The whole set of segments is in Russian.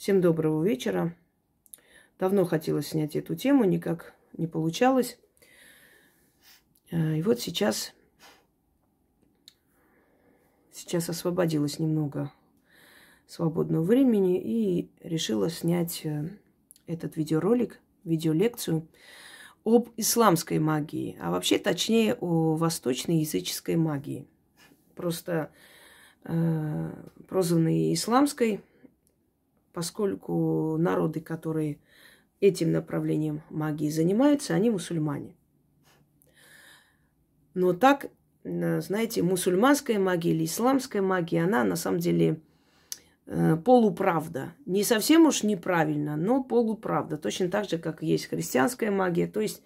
Всем доброго вечера. Давно хотела снять эту тему, никак не получалось. Э, и вот сейчас, сейчас освободилась немного свободного времени и решила снять э, этот видеоролик, видеолекцию об исламской магии, а вообще точнее о восточной языческой магии. Просто э, прозванной исламской, поскольку народы, которые этим направлением магии занимаются, они мусульмане. Но так, знаете, мусульманская магия или исламская магия, она на самом деле э, полуправда. Не совсем уж неправильно, но полуправда. Точно так же, как есть христианская магия. То есть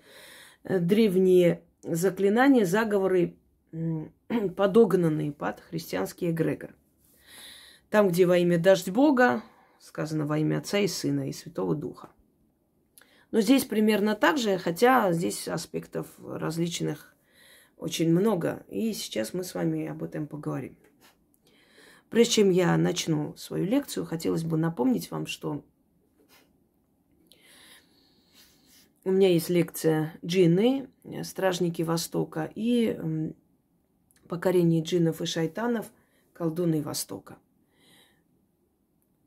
э, древние заклинания, заговоры, подогнанные под христианский эгрегор. Там, где во имя дождь Бога, сказано во имя Отца и Сына и Святого Духа. Но здесь примерно так же, хотя здесь аспектов различных очень много. И сейчас мы с вами об этом поговорим. Прежде чем я начну свою лекцию, хотелось бы напомнить вам, что у меня есть лекция «Джинны. Стражники Востока» и «Покорение джиннов и шайтанов. Колдуны Востока».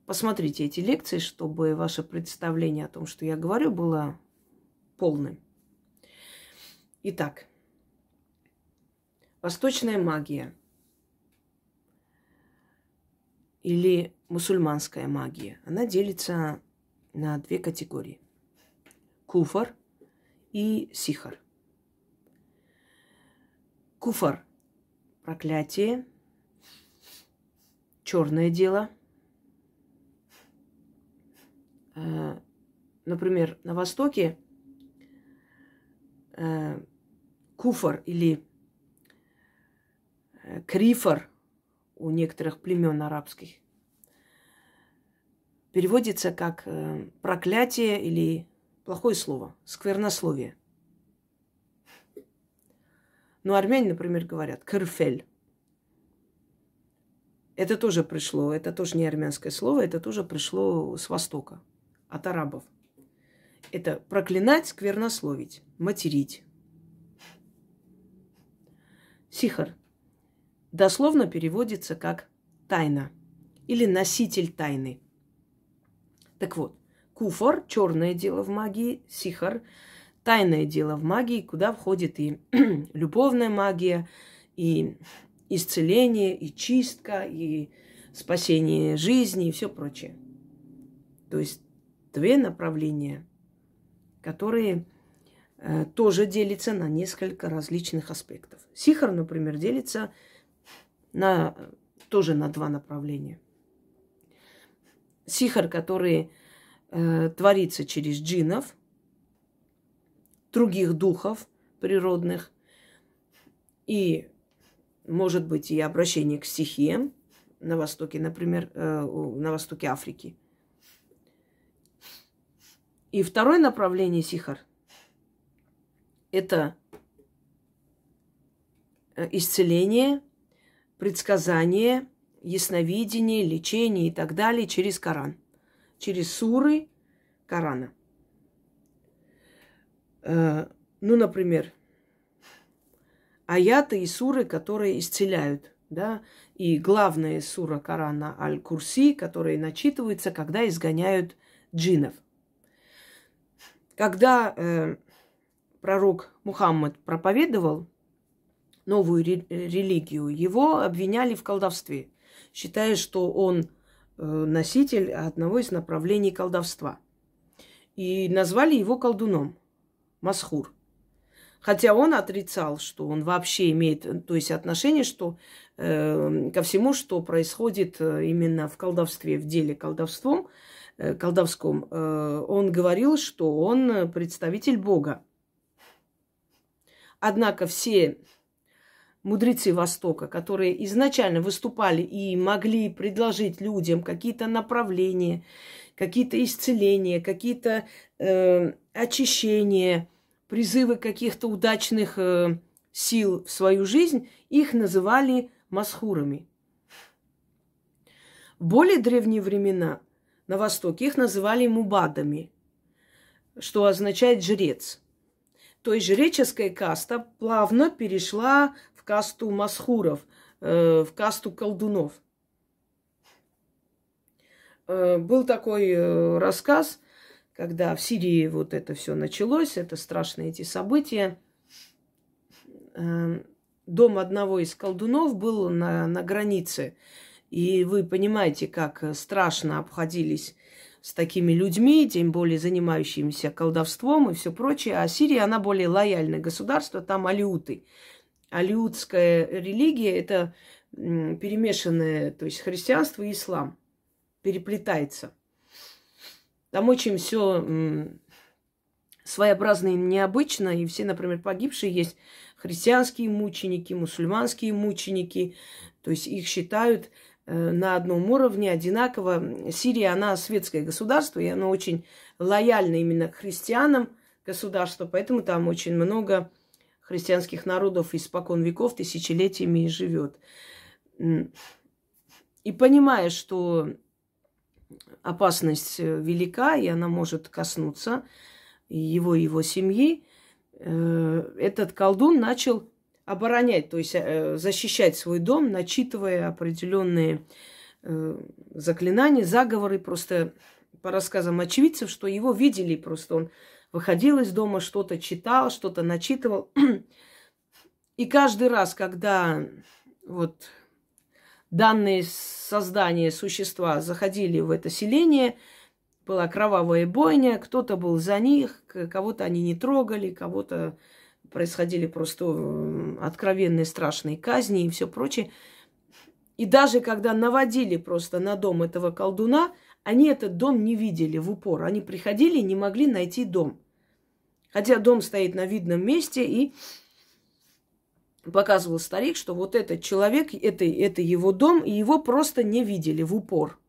Посмотрите эти лекции, чтобы ваше представление о том, что я говорю, было полным. Итак, восточная магия или мусульманская магия, она делится на две категории. Куфар и сихар. Куфар – проклятие, черное дело – Э, например, на Востоке э, куфар или э, крифар у некоторых племен арабских переводится как проклятие или плохое слово, сквернословие. Но армяне, например, говорят кырфель. Это тоже пришло, это тоже не армянское слово, это тоже пришло с Востока от арабов. Это проклинать, сквернословить, материть. Сихар дословно переводится как тайна или носитель тайны. Так вот, куфор – черное дело в магии, сихар – тайное дело в магии, куда входит и любовная магия, и исцеление, и чистка, и спасение жизни, и все прочее. То есть две направления, которые э, тоже делятся на несколько различных аспектов. Сихар, например, делится на, тоже на два направления. Сихар, который э, творится через джинов, других духов природных, и может быть и обращение к стихиям на востоке, например, э, на востоке Африки – и второе направление сихар – это э, исцеление, предсказание, ясновидение, лечение и так далее через Коран, через суры Корана. Э, ну, например, аяты и суры, которые исцеляют, да, и главная сура Корана Аль-Курси, которые начитываются, когда изгоняют джинов – когда э, пророк Мухаммад проповедовал новую религию, его обвиняли в колдовстве, считая, что он э, носитель одного из направлений колдовства. И назвали его колдуном, Масхур. Хотя он отрицал, что он вообще имеет, то есть отношение, что э, ко всему, что происходит э, именно в колдовстве, в деле колдовством, Э, колдовском, э, он говорил, что он представитель Бога. Однако все мудрецы Востока, которые изначально выступали и могли предложить людям какие-то направления, какие-то исцеления, какие-то э, очищения, призывы каких-то удачных э, сил в свою жизнь, их называли масхурами. В более древние времена на Востоке, их называли мубадами, что означает жрец. То есть жреческая каста плавно перешла в касту масхуров, э, в касту колдунов. Э, был такой э, рассказ, когда в Сирии вот это все началось, это страшные эти события. Дом одного из колдунов был на, на границе. И вы понимаете, как страшно обходились с такими людьми, тем более занимающимися колдовством и все прочее. А Сирия, она более лояльное государство, там алиуты. Алиутская религия – это перемешанное, то есть христианство и ислам переплетается. Там очень все своеобразно и необычно, и все, например, погибшие есть христианские мученики, мусульманские мученики, то есть их считают э, на одном уровне одинаково. Сирия, она светское государство, и оно очень лояльно именно к христианам государство, поэтому там очень много христианских народов испокон веков, тысячелетиями живет. И понимая, что опасность э, велика, и она может коснуться его и его семьи, э, этот колдун начал оборонять, то есть э, защищать свой дом, начитывая определенные заклинания, заговоры, просто по рассказам очевидцев, что его видели, просто он выходил из дома, что-то читал, что-то начитывал. И каждый раз, когда вот данные создания, существа заходили в это селение, была кровавая бойня, кто-то был за них, кого-то они не трогали, кого-то происходили просто откровенные страшные казни и все прочее. И даже когда наводили просто на дом этого колдуна, они этот дом не видели в упор. Они приходили и не могли найти дом. Хотя дом стоит на видном месте, и показывал старик, что вот этот человек, это, это его дом, и его просто не видели в упор.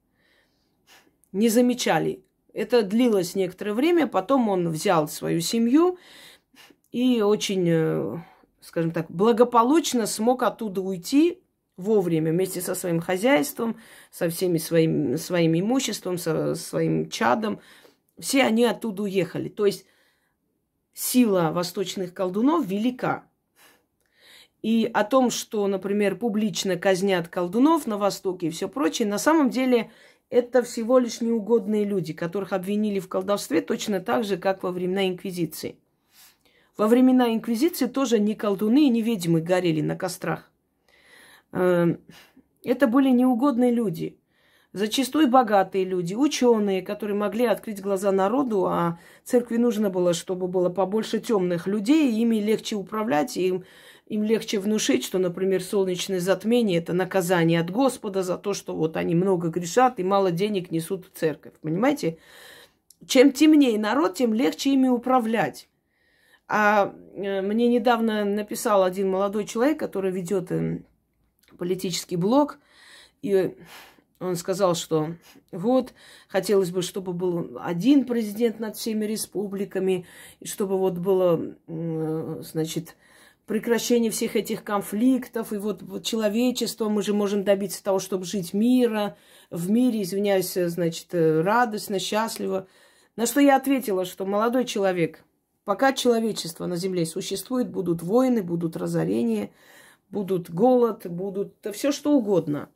Не замечали. Это длилось некоторое время, потом он взял свою семью и очень, э, скажем так, благополучно смог оттуда уйти вовремя вместе со своим хозяйством, со всеми своим, своим имуществом, со своим чадом. Все они оттуда уехали. То есть сила восточных колдунов велика. И о том, что, например, публично казнят колдунов на Востоке и все прочее, на самом деле это всего лишь неугодные люди, которых обвинили в колдовстве точно так же, как во времена Инквизиции. Во времена Инквизиции тоже ни колдуны, ни ведьмы горели на кострах. Эм, это были неугодные люди. Зачастую богатые люди, ученые, которые могли открыть глаза народу, а церкви нужно было, чтобы было побольше темных людей, ими легче управлять, и им им легче внушить, что, например, солнечное затмение – это наказание от Господа за то, что вот они много грешат и мало денег несут в церковь. Понимаете? Чем темнее народ, тем легче ими управлять. А э, мне недавно написал один молодой человек, который ведет эм, политический блог, и он сказал, что вот хотелось бы, чтобы был один президент над всеми республиками, и чтобы вот было, значит, прекращение всех этих конфликтов, и вот, вот человечество, мы же можем добиться того, чтобы жить мира, в мире, извиняюсь, значит, э, радостно, счастливо. На что я ответила, что молодой человек, пока человечество на Земле существует, будут войны, будут разорения, будут голод, будут да все что угодно.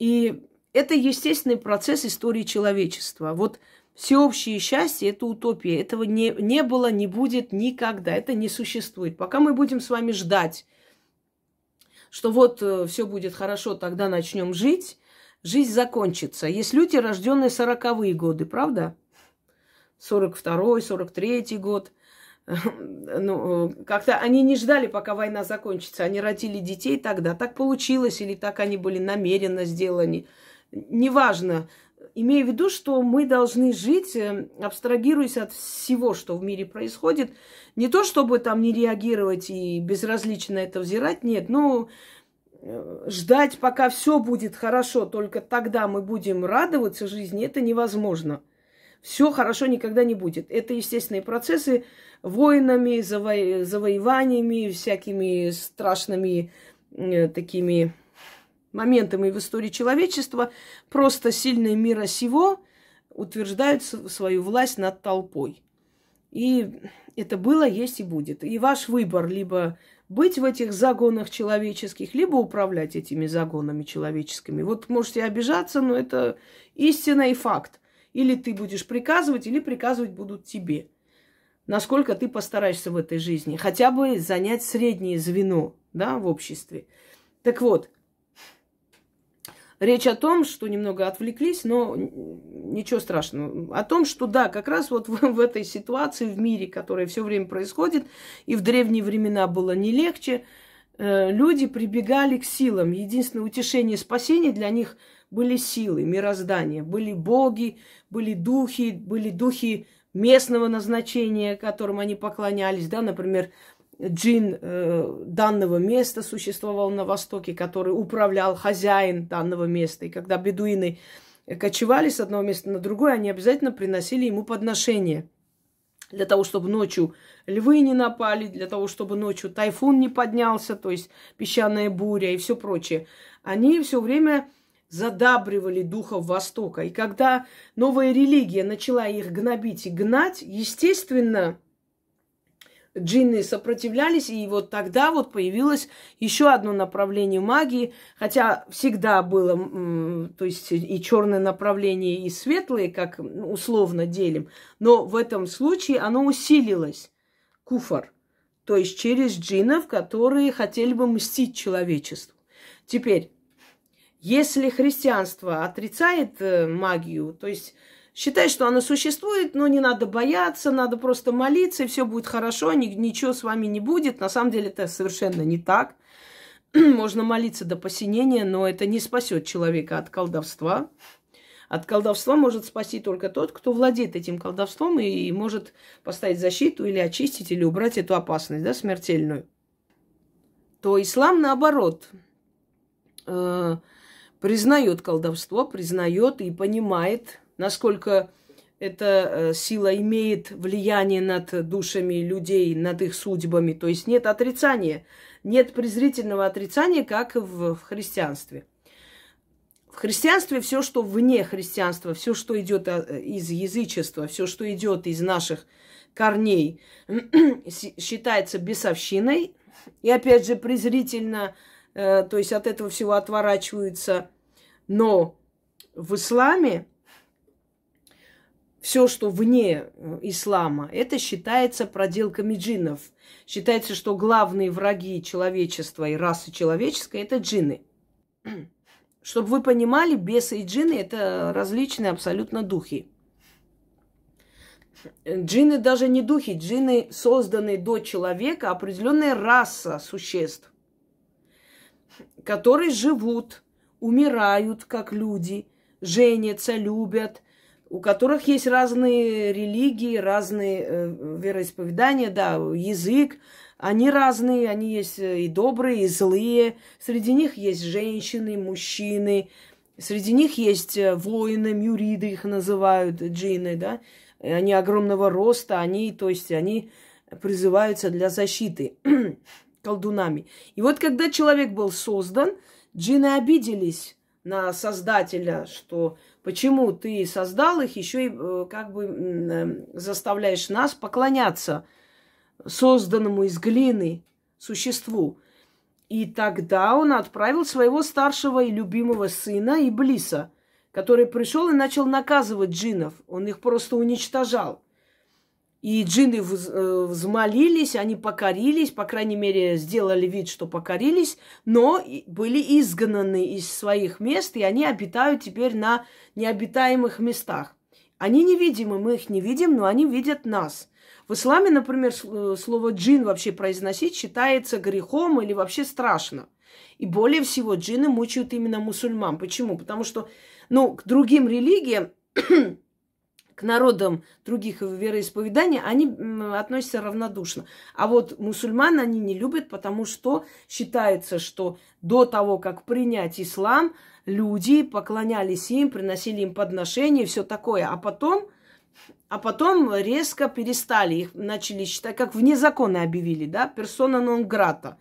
И это естественный процесс истории человечества. Вот всеобщее счастье – это утопия. Этого не, не было, не будет никогда. Это не существует. Пока мы будем с вами ждать, что вот э, все будет хорошо, тогда начнем жить, жизнь закончится. Есть люди, рожденные сороковые годы, правда? 42-й, 43-й год. Ну, как-то они не ждали, пока война закончится. Они родили детей тогда. Так получилось, или так они были намеренно сделаны. Неважно, имею в виду, что мы должны жить, э, абстрагируясь от всего, что в мире происходит. Не то, чтобы там не реагировать и безразлично это взирать, нет, но э, ждать, пока все будет хорошо, только тогда мы будем радоваться жизни, это невозможно. Все хорошо никогда не будет. Это естественные процессы войнами, заво... завоеваниями, всякими страшными э, такими моментами в истории человечества просто сильные мира сего утверждают свою власть над толпой. И это было, есть и будет. И ваш выбор либо быть в этих загонах человеческих, либо управлять этими загонами человеческими. Вот можете обижаться, но это истина и факт. Или ты будешь приказывать, или приказывать будут тебе. Насколько ты постараешься в этой жизни. Хотя бы занять среднее звено да, в обществе. Так вот, речь о том, что немного отвлеклись, но ничего страшного. О том, что да, как раз вот в, в этой ситуации в мире, которая все время происходит, и в древние времена было не легче, э, люди прибегали к силам. Единственное утешение и спасение для них были силы, мироздания, были боги, были духи, были духи местного назначения, которым они поклонялись, да, например, джин э, данного места существовал на Востоке, который управлял хозяин данного места. И когда бедуины кочевали с одного места на другое, они обязательно приносили ему подношение. Для того, чтобы ночью львы не напали, для того, чтобы ночью тайфун не поднялся, то есть песчаная буря и все прочее. Они все время задабривали духов Востока. И когда новая религия начала их гнобить и гнать, естественно, джинны сопротивлялись, и вот тогда вот появилось еще одно направление магии, хотя всегда было, то есть и черное направление, и светлое, как условно делим, но в этом случае оно усилилось, куфар, то есть через джиннов, которые хотели бы мстить человечеству. Теперь, если христианство отрицает э, магию, то есть Считай, что оно существует, но не надо бояться, надо просто молиться, и все будет хорошо, ни, ничего с вами не будет. На самом деле это совершенно не так. Можно молиться до посинения, но это не спасет человека от колдовства. От колдовства может спасти только тот, кто владеет этим колдовством и может поставить защиту или очистить, или убрать эту опасность, да, смертельную. То ислам, наоборот, э, признает колдовство, признает и понимает насколько эта э, сила имеет влияние над душами людей, над их судьбами. То есть нет отрицания, нет презрительного отрицания, как в, христианстве. В христианстве все, что вне христианства, все, что идет э, из язычества, все, что идет из наших корней, считается бесовщиной. И опять же презрительно, то есть от этого всего отворачиваются. Но в исламе все, что вне э, ислама, это считается проделками джиннов. Считается, что главные враги человечества и расы человеческой – это джинны. Чтобы вы понимали, бесы и джинны – это различные абсолютно духи. Джинны даже не духи, джинны созданы до человека определенная раса существ, которые живут, умирают как люди, женятся, любят – у которых есть разные религии, разные э, вероисповедания, да, язык. Они разные, они есть э, и добрые, и злые. Среди них есть женщины, мужчины. Среди них есть э, воины, мюриды их называют, джины, да. Они огромного роста, они, то есть они призываются для защиты колдунами. И вот когда человек был создан, джины обиделись на Создателя, что почему ты создал их, еще и э, как бы э, заставляешь нас поклоняться созданному из глины существу. И тогда он отправил своего старшего и любимого сына Иблиса, который пришел и начал наказывать джинов. Он их просто уничтожал. И джинны э, взмолились, они покорились, по крайней мере, сделали вид, что покорились, но были изгнаны из своих мест, и они обитают теперь на необитаемых местах. Они невидимы, мы их не видим, но они видят нас. В исламе, например, э, слово джин вообще произносить считается грехом или вообще страшно. И более всего джинны мучают именно мусульман. Почему? Потому что, ну, к другим религиям к народам других вероисповеданий, они относятся равнодушно. А вот мусульман они не любят, потому что считается, что до того, как принять ислам, люди поклонялись им, приносили им подношения, все такое. А потом, а потом резко перестали, их начали считать, как вне закона объявили, да, персона нон грата.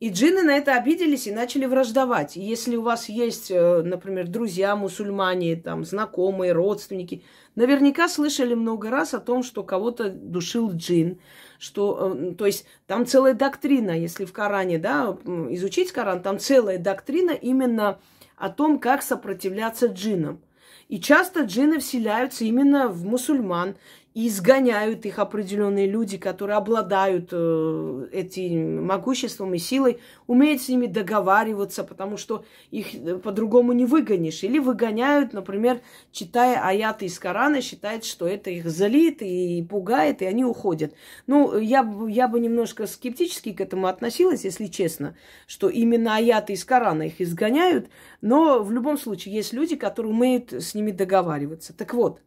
И джинны на это обиделись и начали враждовать. И если у вас есть, э, например, друзья мусульмане, там, знакомые, родственники, наверняка слышали много раз о том, что кого-то душил джин, что, э, то есть там целая доктрина, если в Коране, да, изучить Коран, там целая доктрина именно о том, как сопротивляться джинам. И часто джины вселяются именно в мусульман и изгоняют их определенные люди, которые обладают э, этим могуществом и силой, умеют с ними договариваться, потому что их э, по-другому не выгонишь. Или выгоняют, например, читая аяты из Корана, считают, что это их залит и пугает, и они уходят. Ну, я, я бы немножко скептически к этому относилась, если честно, что именно аяты из Корана их изгоняют, но в любом случае есть люди, которые умеют с ними договариваться. Так вот,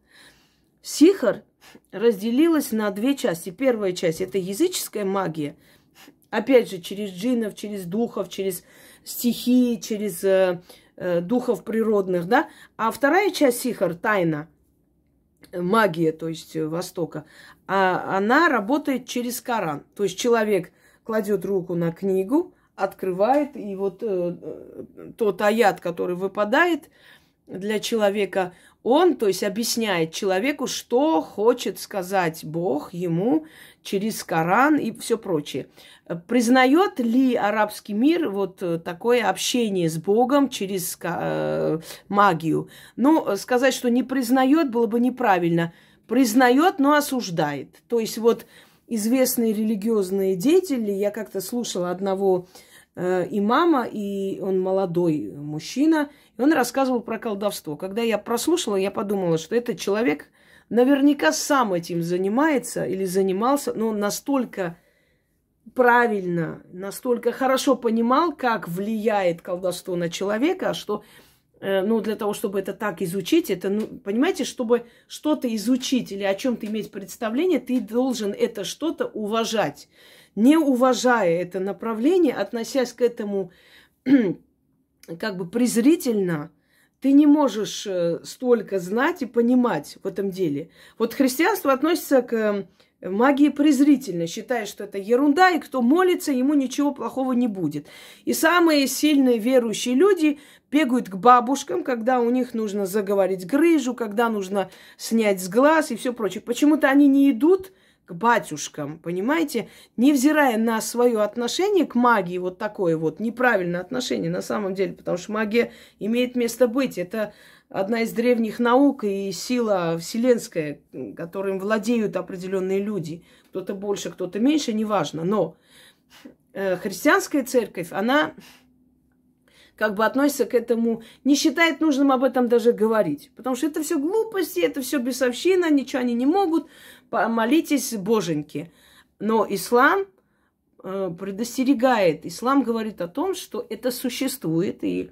Сихар разделилась на две части. Первая часть – это языческая магия. Опять же, через джинов, через духов, через стихии, через э, э, духов природных, да. А вторая часть сихар – тайна, магия, то есть э, Востока, а она работает через Коран. То есть человек кладет руку на книгу, открывает, и вот э, э тот аят, который выпадает для человека, он, то есть, объясняет человеку, что хочет сказать Бог ему через Коран и все прочее. Признает ли арабский мир вот такое общение с Богом через э, магию? Ну, сказать, что не признает, было бы неправильно. Признает, но осуждает. То есть вот известные религиозные деятели, я как-то слушала одного э, имама, и он молодой мужчина, и он рассказывал про колдовство. Когда я прослушала, я подумала, что этот человек наверняка сам этим занимается или занимался, но настолько правильно, настолько хорошо понимал, как влияет колдовство на человека, что э, ну, для того, чтобы это так изучить, это, ну, понимаете, чтобы что-то изучить или о чем-то иметь представление, ты должен это что-то уважать. Не уважая это направление, относясь к этому как бы презрительно, ты не можешь э, столько знать и понимать в этом деле. Вот христианство относится к э, магии презрительно, считая, что это ерунда, и кто молится, ему ничего плохого не будет. И самые сильные верующие люди бегают к бабушкам, когда у них нужно заговорить грыжу, когда нужно снять с глаз и все прочее. Почему-то они не идут к батюшкам, понимаете? Невзирая на свое отношение к магии, вот такое вот неправильное отношение на самом деле, потому что магия имеет место быть. Это одна из древних наук и сила вселенская, которым владеют определенные люди. Кто-то больше, кто-то меньше, неважно. Но э, христианская церковь, она как бы относится к этому, не считает нужным об этом даже говорить. Потому что это все глупости, это все бесовщина, ничего они не могут помолитесь боженьки. Но ислам э, предостерегает, ислам говорит о том, что это существует, и,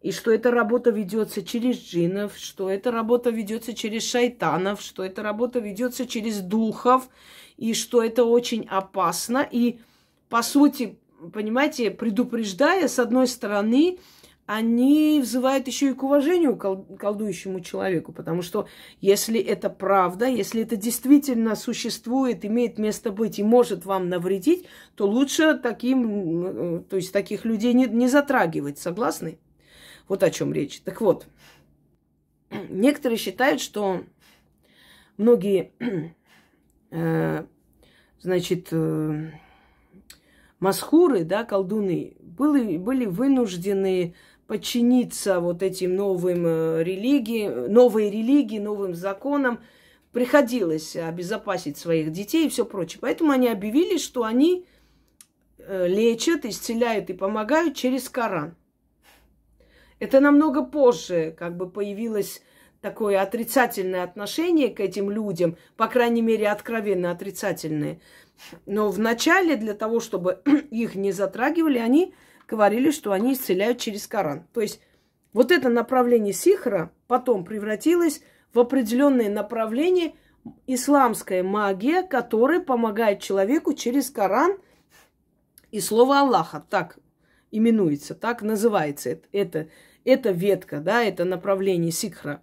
и что эта работа ведется через джинов, что эта работа ведется через шайтанов, что эта работа ведется через духов, и что это очень опасно. И, по сути, понимаете, предупреждая, с одной стороны, они взывают еще и к уважению колдующему человеку, потому что если это правда, если это действительно существует, имеет место быть и может вам навредить, то лучше таким, то есть таких людей не, не затрагивать, согласны? Вот о чем речь. Так вот, некоторые считают, что многие, э, значит, э, масхуры, да, колдуны, были, были вынуждены подчиниться вот этим новым э, религиям, новой религии, новым законам, приходилось обезопасить своих детей и все прочее. Поэтому они объявили, что они э, лечат, исцеляют и помогают через Коран. Это намного позже как бы появилось такое отрицательное отношение к этим людям, по крайней мере, откровенно отрицательное. Но вначале для того, чтобы их не затрагивали, они говорили, что они исцеляют через Коран. То есть вот это направление сихра потом превратилось в определенное направление исламская магия, которая помогает человеку через Коран и слово Аллаха. Так именуется, так называется это, это, это ветка, да, это направление сикхра.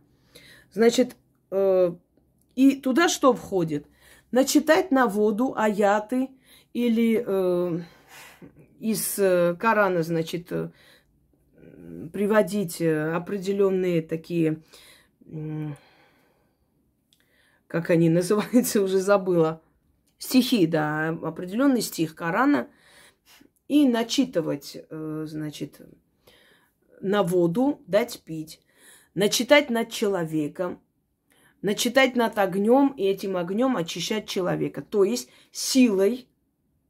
Значит, э, и туда что входит? Начитать на воду аяты или э, из э, Корана, значит, э, приводить определенные такие, как они называются, уже забыла, стихи, да, определенный стих Корана, и начитывать, значит, на воду, дать пить, начитать над человеком, начитать над огнем и этим огнем очищать человека. То есть силой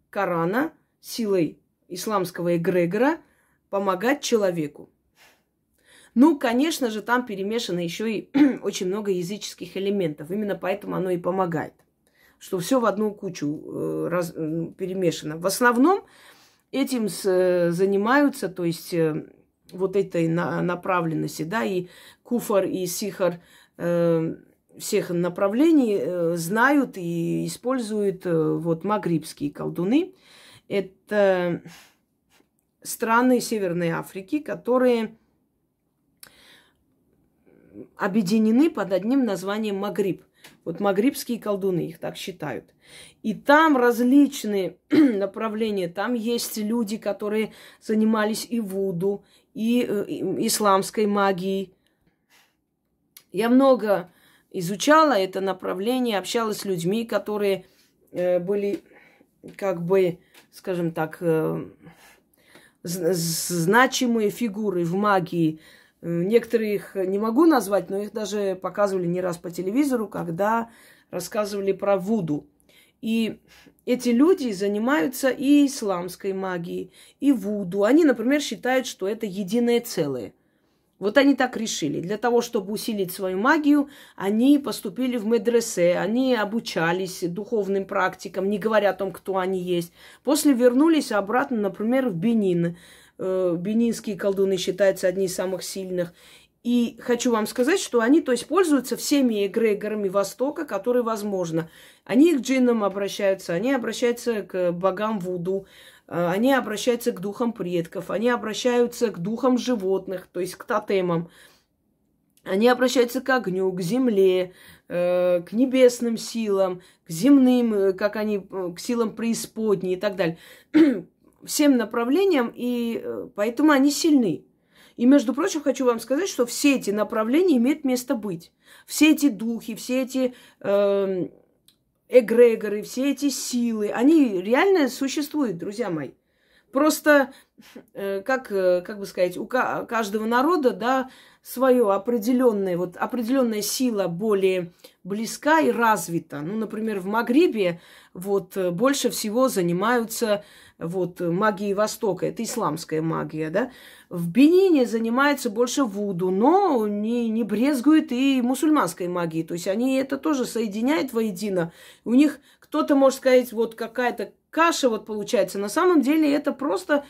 Корана, силой исламского эгрегора помогать человеку. Ну, конечно же, там перемешано еще и очень много языческих элементов. Именно поэтому оно и помогает. Что все в одну кучу э, раз, э, перемешано. В основном этим э, занимаются, то есть э, вот этой на, направленности, да, и куфар, и сихар э, всех направлений э, знают и используют э, вот магрибские колдуны. Это страны Северной Африки, которые объединены под одним названием Магриб. Вот магрибские колдуны их так считают. И там различные направления. Там есть люди, которые занимались и вуду, и, э, и исламской магией. Я много изучала это направление, общалась с людьми, которые э, были, как бы, скажем так, э, значимые фигуры в магии. Некоторых не могу назвать, но их даже показывали не раз по телевизору, когда рассказывали про Вуду. И эти люди занимаются и исламской магией, и Вуду. Они, например, считают, что это единое целое – вот они так решили. Для того, чтобы усилить свою магию, они поступили в медресе, они обучались духовным практикам, не говоря о том, кто они есть. После вернулись обратно, например, в Бенин. Э, бенинские колдуны считаются одни из самых сильных. И хочу вам сказать, что они, то есть, пользуются всеми эгрегорами Востока, которые возможно. Они к джиннам обращаются, они обращаются к богам Вуду, они обращаются к духам предков, они обращаются к духам животных, то есть к тотемам. Они обращаются к огню, к земле, э, к небесным силам, к земным, э, как они, к силам преисподней и так далее. Всем направлениям, и поэтому они сильны. И, между прочим, хочу вам сказать, что все эти направления имеют место быть. Все эти духи, все эти э, эгрегоры, все эти силы, они реально существуют, друзья мои. Просто, э, как, э, как бы сказать, у каждого народа, да, свое определенное, вот определенная сила более близка и развита. Ну, например, в Магрибе вот э, больше всего занимаются вот магией Востока, это исламская магия, да. В Бенине занимаются больше Вуду, но не, не брезгуют и мусульманской магией. То есть они это тоже соединяют воедино. У них кто-то может сказать, вот какая-то каша вот получается. На самом деле это просто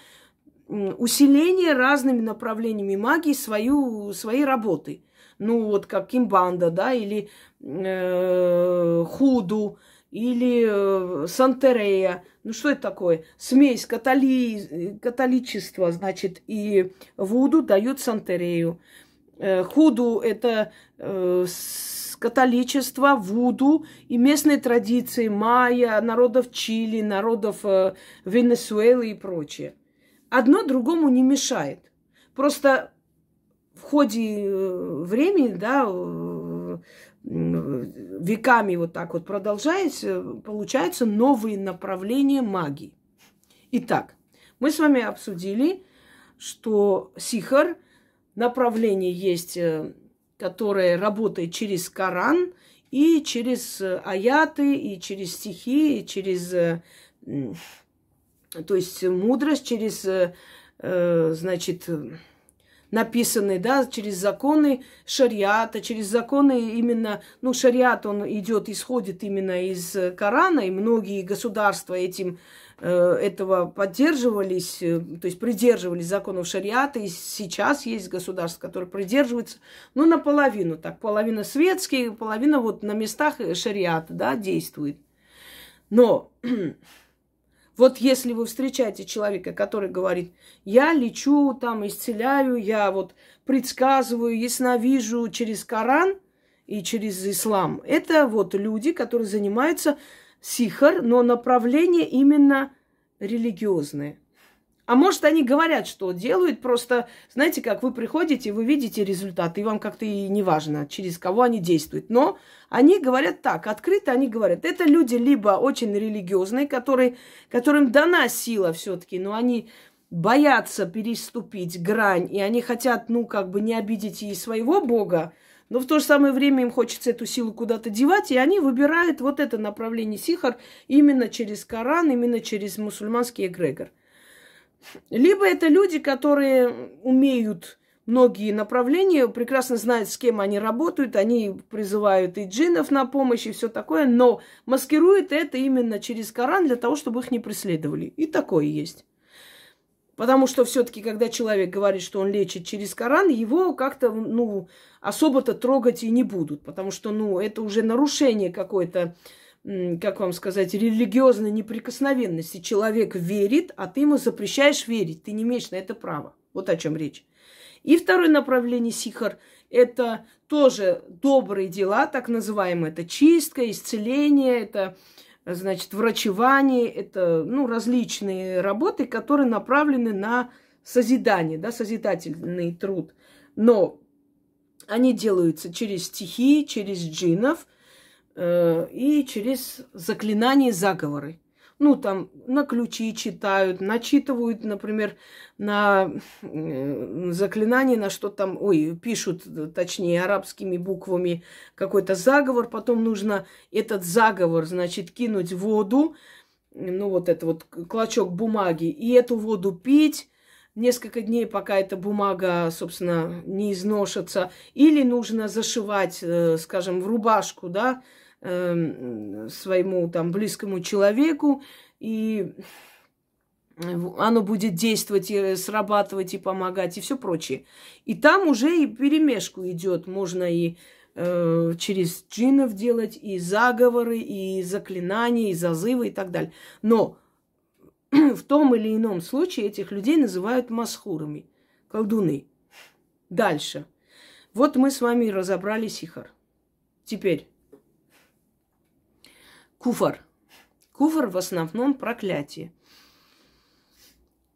усиление разными направлениями магии свою, своей работы. Ну, вот как кимбанда, да, или э, худу, или э, Сантерея. Ну что это такое? Смесь католи... католичества, значит, и Вуду дают Сантерею. Э, худу – это э, католичество, Вуду и местные традиции майя, народов Чили, народов Венесуэлы и прочее. Одно другому не мешает. Просто в ходе времени, да, веками вот так вот продолжаясь, э, получаются новые направления магии. Итак, мы с вами обсудили, что сихар направление есть, э, которое работает через Коран и через э, аяты, и через стихи, и через, то есть мудрость, через, значит, написаны, да, через законы шариата, через законы именно, ну, шариат, он идет, исходит именно из Корана, и многие государства этим э, этого поддерживались, э, то есть придерживались законов шариата, и сейчас есть государства, которые придерживаются, ну, наполовину, так, половина светские, половина вот на местах шариата, да, действует. Но Вот если вы встречаете человека, который говорит, я лечу, там, исцеляю, я вот предсказываю, ясновижу через Коран и через ислам, это вот люди, которые занимаются сихар, но направление именно религиозное. А может, они говорят, что делают, просто, знаете, как вы приходите, вы видите результат, и вам как-то и не важно, через кого они действуют. Но они говорят так, открыто они говорят, это люди либо очень религиозные, которые, которым дана сила все-таки, но они боятся переступить грань, и они хотят, ну, как бы не обидеть и своего Бога, но в то же самое время им хочется эту силу куда-то девать, и они выбирают вот это направление сихар именно через Коран, именно через мусульманский эгрегор. Либо это люди, которые умеют многие направления, прекрасно знают, с кем они работают, они призывают и джинов на помощь, и все такое, но маскируют это именно через Коран для того, чтобы их не преследовали. И такое есть. Потому что все-таки, когда человек говорит, что он лечит через Коран, его как-то, ну, особо-то трогать и не будут. Потому что, ну, это уже нарушение какое-то как вам сказать, религиозной неприкосновенности. Человек верит, а ты ему запрещаешь верить. Ты не имеешь на это права. Вот о чем речь. И второе направление сихар – это тоже добрые дела, так называемые. Это чистка, исцеление, это, значит, врачевание, это, ну, различные работы, которые направлены на созидание, да, созидательный труд. Но они делаются через стихи, через джинов – и через заклинания заговоры. Ну, там на ключи читают, начитывают, например, на э, заклинание, на что там, ой, пишут, точнее, арабскими буквами какой-то заговор, потом нужно этот заговор, значит, кинуть в воду, ну, вот это вот клочок бумаги, и эту воду пить, несколько дней, пока эта бумага, собственно, не изношится, или нужно зашивать, э, скажем, в рубашку, да, э, своему там близкому человеку, и оно будет действовать и срабатывать и помогать и все прочее. И там уже и перемешку идет, можно и э, через джинов делать и заговоры, и заклинания, и зазывы и так далее. Но в том или ином случае этих людей называют масхурами, колдуны. Дальше. Вот мы с вами разобрали сихар. Теперь Куфар. Куфар в основном проклятие.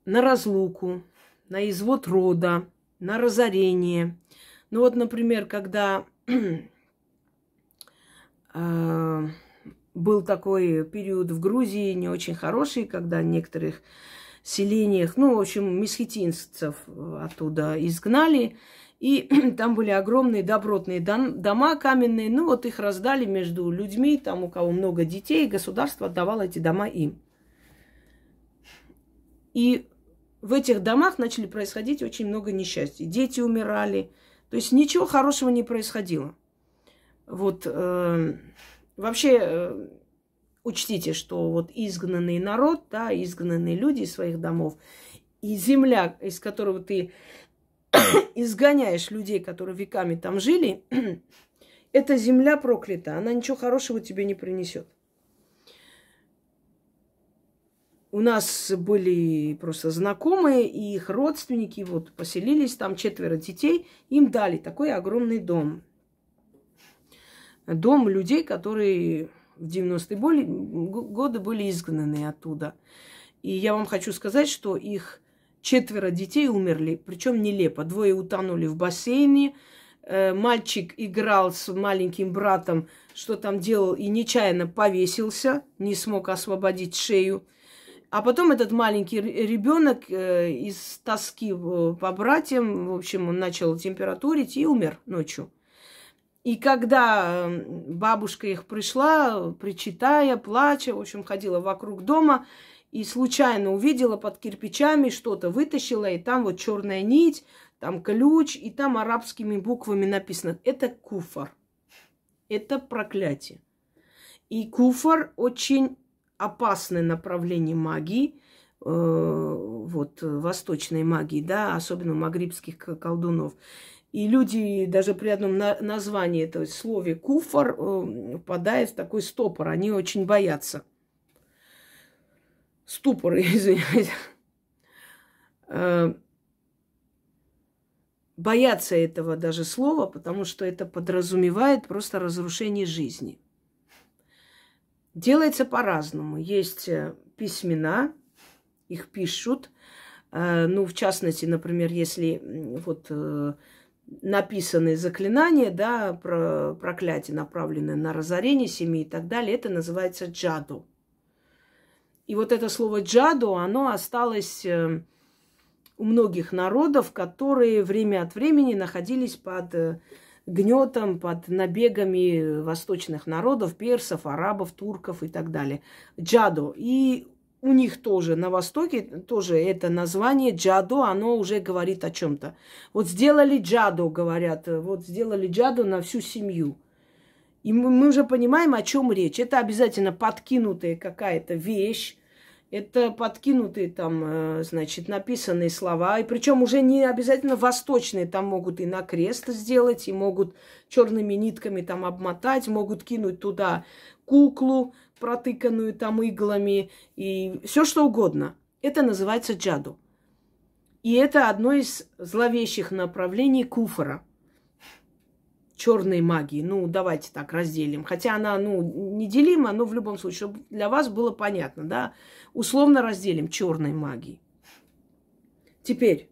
На разлуку, на извод рода, на разорение. Ну вот, например, когда э, был такой период в Грузии не очень хороший, когда некоторых селениях, ну, в общем, месхетинцев оттуда изгнали, и там были огромные добротные дома каменные. Ну, вот их раздали между людьми, там у кого много детей, государство отдавало эти дома им. И в этих домах начали происходить очень много несчастий. Дети умирали. То есть ничего хорошего не происходило. Вот э, вообще э, учтите, что вот изгнанный народ, да, изгнанные люди из своих домов, и земля, из которого ты изгоняешь людей, которые веками там жили, эта земля проклята, она ничего хорошего тебе не принесет. У нас были просто знакомые, и их родственники вот поселились, там четверо детей, им дали такой огромный дом. Дом людей, которые в 90-е годы были изгнаны оттуда. И я вам хочу сказать, что их Четверо детей умерли, причем нелепо. Двое утонули в бассейне. Э, мальчик играл с маленьким братом, что там делал, и нечаянно повесился, не смог освободить шею. А потом этот маленький ребенок э, из тоски по братьям, в общем, он начал температурить и умер ночью. И когда бабушка их пришла, причитая, плача, в общем, ходила вокруг дома, и случайно увидела под кирпичами что-то, вытащила, и там вот черная нить, там ключ, и там арабскими буквами написано. Это куфар. Это проклятие. И куфар очень опасное направление магии, э, вот, восточной магии, да, особенно магрибских колдунов. И люди даже при одном на- названии этого слове куфар э, попадают в такой стопор. Они очень боятся ступор, извиняюсь, э, боятся этого даже слова, потому что это подразумевает просто разрушение жизни. Делается по-разному. Есть э, письмена, их пишут, Э, ну, в частности, например, если вот написаны заклинания, да, про проклятие, направленное на разорение семьи и так далее, это называется джаду. И вот это слово джаду, оно осталось э, у многих народов, которые время от времени находились под гнетом, под набегами восточных народов, персов, арабов, турков и так далее. Джаду. И у них тоже на Востоке тоже это название джадо, оно уже говорит о чем-то. Вот сделали джадо, говорят, вот сделали джадо на всю семью. И мы, мы уже понимаем, о чем речь. Это обязательно подкинутая какая-то вещь, это подкинутые там, э, значит, написанные слова. И причем уже не обязательно восточные. Там могут и на крест сделать, и могут черными нитками там обмотать, могут кинуть туда куклу, протыканную там иглами, и все что угодно. Это называется джаду. И это одно из зловещих направлений куфора – черной магии. Ну, давайте так разделим. Хотя она, ну, неделима, но в любом случае, чтобы для вас было понятно, да, условно разделим черной магии. Теперь,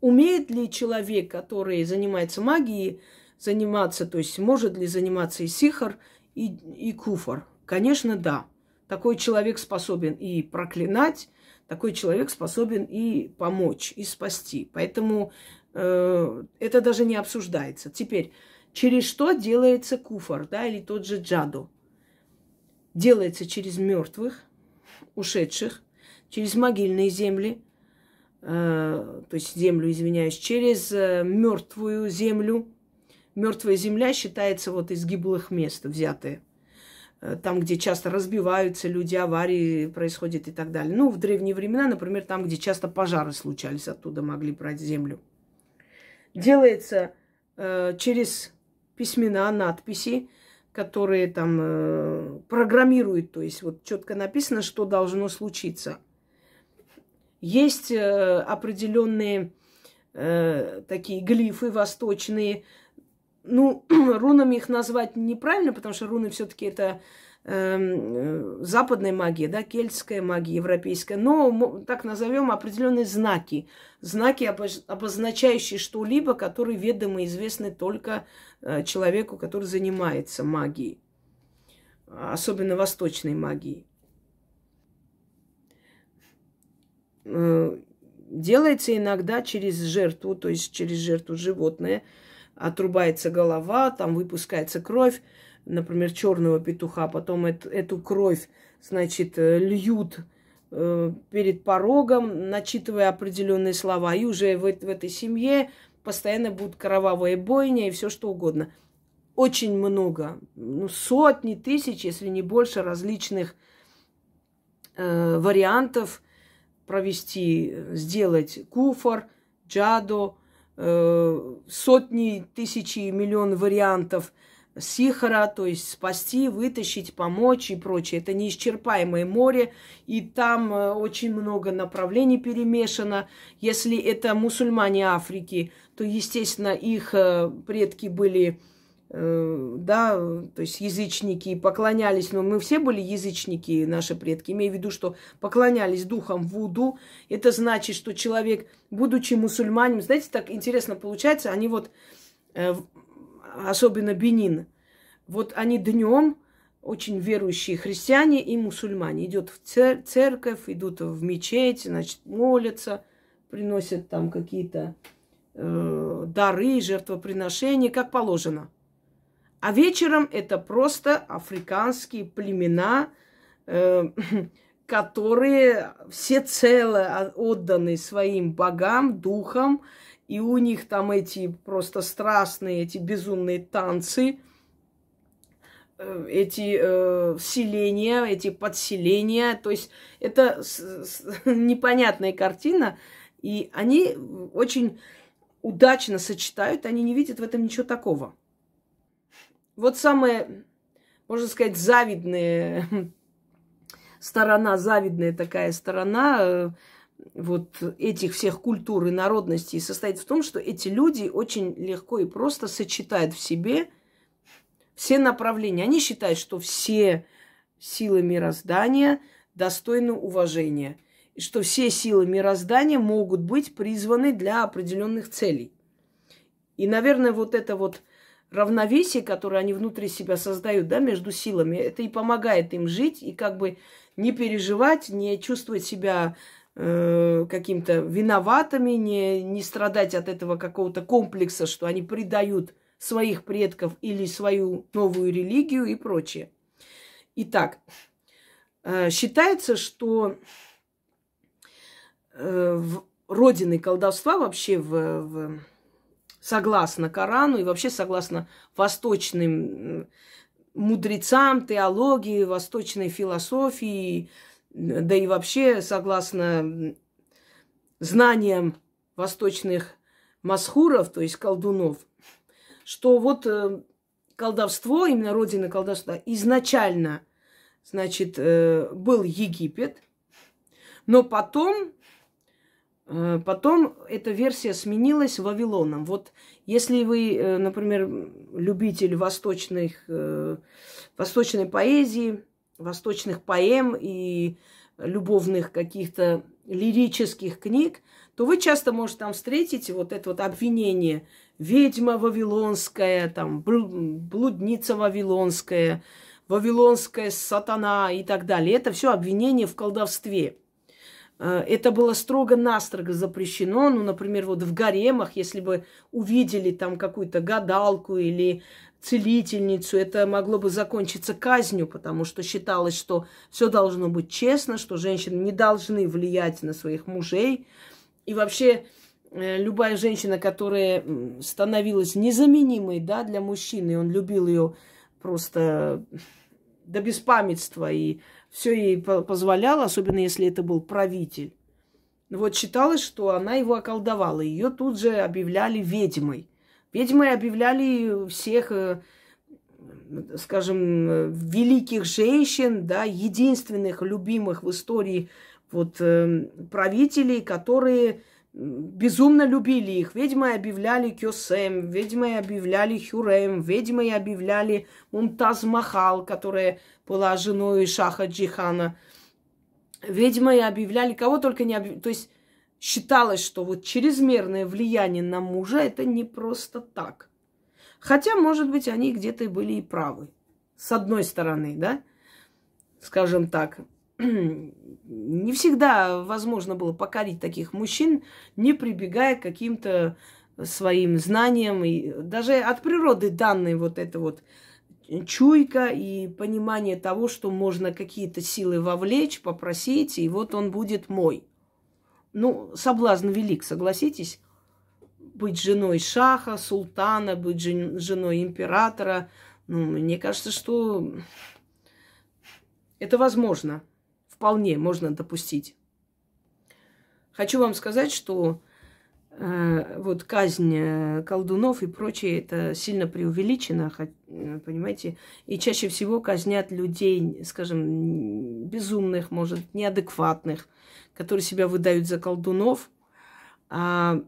умеет ли человек, который занимается магией, заниматься, то есть может ли заниматься и сихар, и, и куфор? Конечно, да. Такой человек способен и проклинать, такой человек способен и помочь, и спасти. Поэтому это даже не обсуждается. Теперь, через что делается куфар, да, или тот же джаду? Делается через мертвых, ушедших, через могильные земли, э, то есть землю, извиняюсь, через э, мертвую землю. Мертвая земля считается вот из гиблых мест взятая. Э, там, где часто разбиваются люди, аварии происходят и так далее. Ну, в древние времена, например, там, где часто пожары случались, оттуда могли брать землю делается э, через письмена, надписи, которые там э, программируют, то есть вот четко написано, что должно случиться. Есть э, определенные э, такие глифы восточные. Ну, рунами их назвать неправильно, потому что руны все-таки это западной магии, да, кельтская магия, европейская, но так назовем определенные знаки, знаки, обозначающие что-либо, которые ведомы и известны только э, человеку, который занимается магией, особенно восточной магией. Э, делается иногда через жертву, то есть через жертву животное, отрубается голова, там выпускается кровь, например, черного петуха, потом эту, кровь, значит, э, льют э, перед порогом, начитывая определенные слова. И уже в, в этой семье постоянно будут кровавые бойня и все что угодно. Очень много, ну, сотни тысяч, если не больше, различных э, вариантов провести, сделать куфор, джадо, э, сотни, тысячи, миллион вариантов – сихара, то есть спасти, вытащить, помочь и прочее. Это неисчерпаемое море, и там э, очень много направлений перемешано. Если это мусульмане Африки, то, естественно, их э, предки были, э, да, то есть язычники, поклонялись, но мы все были язычники, наши предки, имею в виду, что поклонялись духам Вуду. Это значит, что человек, будучи мусульманином, знаете, так интересно получается, они вот особенно Бенин, вот они днем очень верующие христиане и мусульмане. Идут в цер- церковь, идут в мечеть, значит, молятся, приносят там какие-то э, дары, жертвоприношения, как положено. А вечером это просто африканские племена, э, которые всецело отданы своим богам, духам, и у них там эти просто страстные, эти безумные танцы, э, эти э, селения, эти подселения. То есть это с, с, непонятная картина. И они очень удачно сочетают, они не видят в этом ничего такого. Вот самая, можно сказать, завидная сторона, завидная такая сторона э, вот этих всех культур и народностей состоит в том, что эти люди очень легко и просто сочетают в себе все направления. Они считают, что все силы мироздания достойны уважения. и что все силы мироздания могут быть призваны для определенных целей. И, наверное, вот это вот равновесие, которое они внутри себя создают, да, между силами, это и помогает им жить и как бы не переживать, не чувствовать себя э, каким-то виноватыми, не, не страдать от этого какого-то комплекса, что они предают своих предков или свою новую религию и прочее. Итак, э, считается, что э, в родиной колдовства вообще в, в согласно Корану и вообще согласно восточным мудрецам, теологии, восточной философии, да и вообще согласно знаниям восточных масхуров, то есть колдунов, что вот э, колдовство, именно родина колдовства, изначально, значит, э, был Египет, но потом Э, потом эта версия сменилась Вавилоном. Вот если вы, например, любитель восточных, восточной поэзии, восточных поэм и любовных каких-то лирических книг, то вы часто можете там встретить вот это вот обвинение ведьма вавилонская, там блудница вавилонская, вавилонская сатана и так далее. Это все обвинение в колдовстве. Э, это было строго-настрого запрещено. Ну, например, вот в гаремах, если бы увидели там какую-то гадалку или целительницу, это могло бы закончиться казнью, потому что считалось, что все должно быть честно, что женщины не должны влиять на своих мужей. И вообще э, любая женщина, которая становилась незаменимой да, для мужчины, он любил ее просто до беспамятства и все ей позволял, особенно если это был правитель. Вот считалось, что она его околдовала. Ее тут же объявляли ведьмой. Ведьмой объявляли всех, э, скажем, великих женщин, да, единственных любимых в истории вот, э, правителей, которые безумно любили их. Ведьмой объявляли Кёсем, ведьмой объявляли Хюрем, ведьмой объявляли Мумтаз Махал, которая была женой Шаха Джихана. Ведьмой объявляли кого только не объявляли. То есть считалось, что вот чрезмерное влияние на мужа это не просто так. Хотя, может быть, они где-то были и правы. С одной стороны, да, скажем так, не всегда возможно было покорить таких мужчин, не прибегая к каким-то своим знаниям. И даже от природы данной вот это вот чуйка и понимание того, что можно какие-то силы вовлечь, попросить, и вот он будет мой. Ну, соблазн велик, согласитесь? Быть женой шаха, султана, быть жен, женой императора. Ну, мне кажется, что это возможно вполне можно допустить. Хочу вам сказать, что э, вот казнь э, колдунов и прочее, это сильно преувеличено, э, понимаете? И чаще всего казнят людей, скажем, безумных, может, неадекватных, которые себя выдают за колдунов. А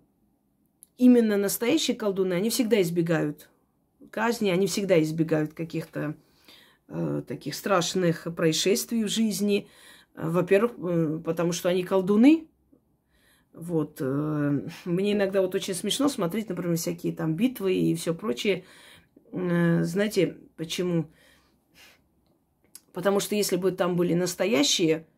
именно настоящие колдуны, они всегда избегают казни, они всегда избегают каких-то э, таких страшных происшествий в жизни, во-первых, э, потому что они колдуны. Вот. Э, мне иногда вот очень смешно смотреть, например, всякие там битвы и все прочее. Э, знаете, почему? Потому что если бы там были настоящие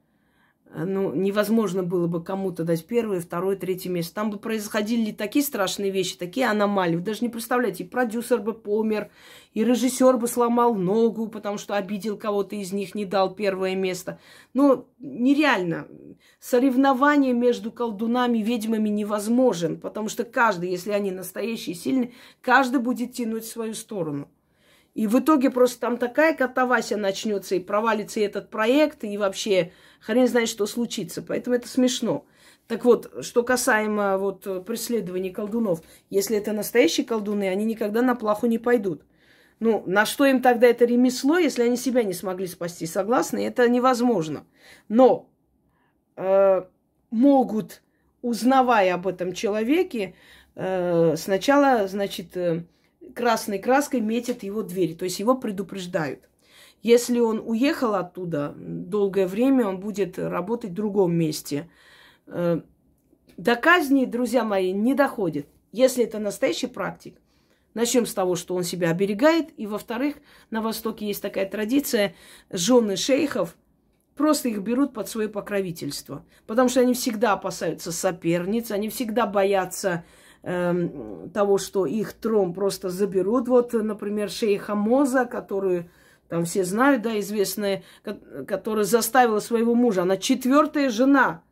ну, невозможно было бы кому-то дать первое, второе, третье место. Там бы происходили такие страшные вещи, такие аномалии. Вы даже не представляете, и продюсер бы помер, и режиссер бы сломал ногу, потому что обидел кого-то из них, не дал первое место. Ну, нереально. Соревнование между колдунами и ведьмами невозможен, потому что каждый, если они настоящие и сильные, каждый будет тянуть в свою сторону. И в итоге просто там такая катавасия начнется, и провалится и этот проект, и вообще хрен знает, что случится. Поэтому это смешно. Так вот, что касаемо вот преследования колдунов, если это настоящие колдуны, они никогда на плаху не пойдут. Ну, на что им тогда это ремесло, если они себя не смогли спасти? Согласны? Это невозможно. Но э, могут, узнавая об этом человеке, э, сначала, значит, э, красной краской метят его двери, то есть его предупреждают. Если он уехал оттуда, долгое время он будет работать в другом месте. Э, до казни, друзья мои, не доходит. Если это настоящий практик, начнем с того, что он себя оберегает. И, во-вторых, на Востоке есть такая традиция, жены шейхов просто их берут под свое покровительство. Потому что они всегда опасаются соперниц, они всегда боятся э, того, что их трон просто заберут. Вот, например, шейха Моза, которую там все знают, да, известная, которая заставила своего мужа. Она четвертая жена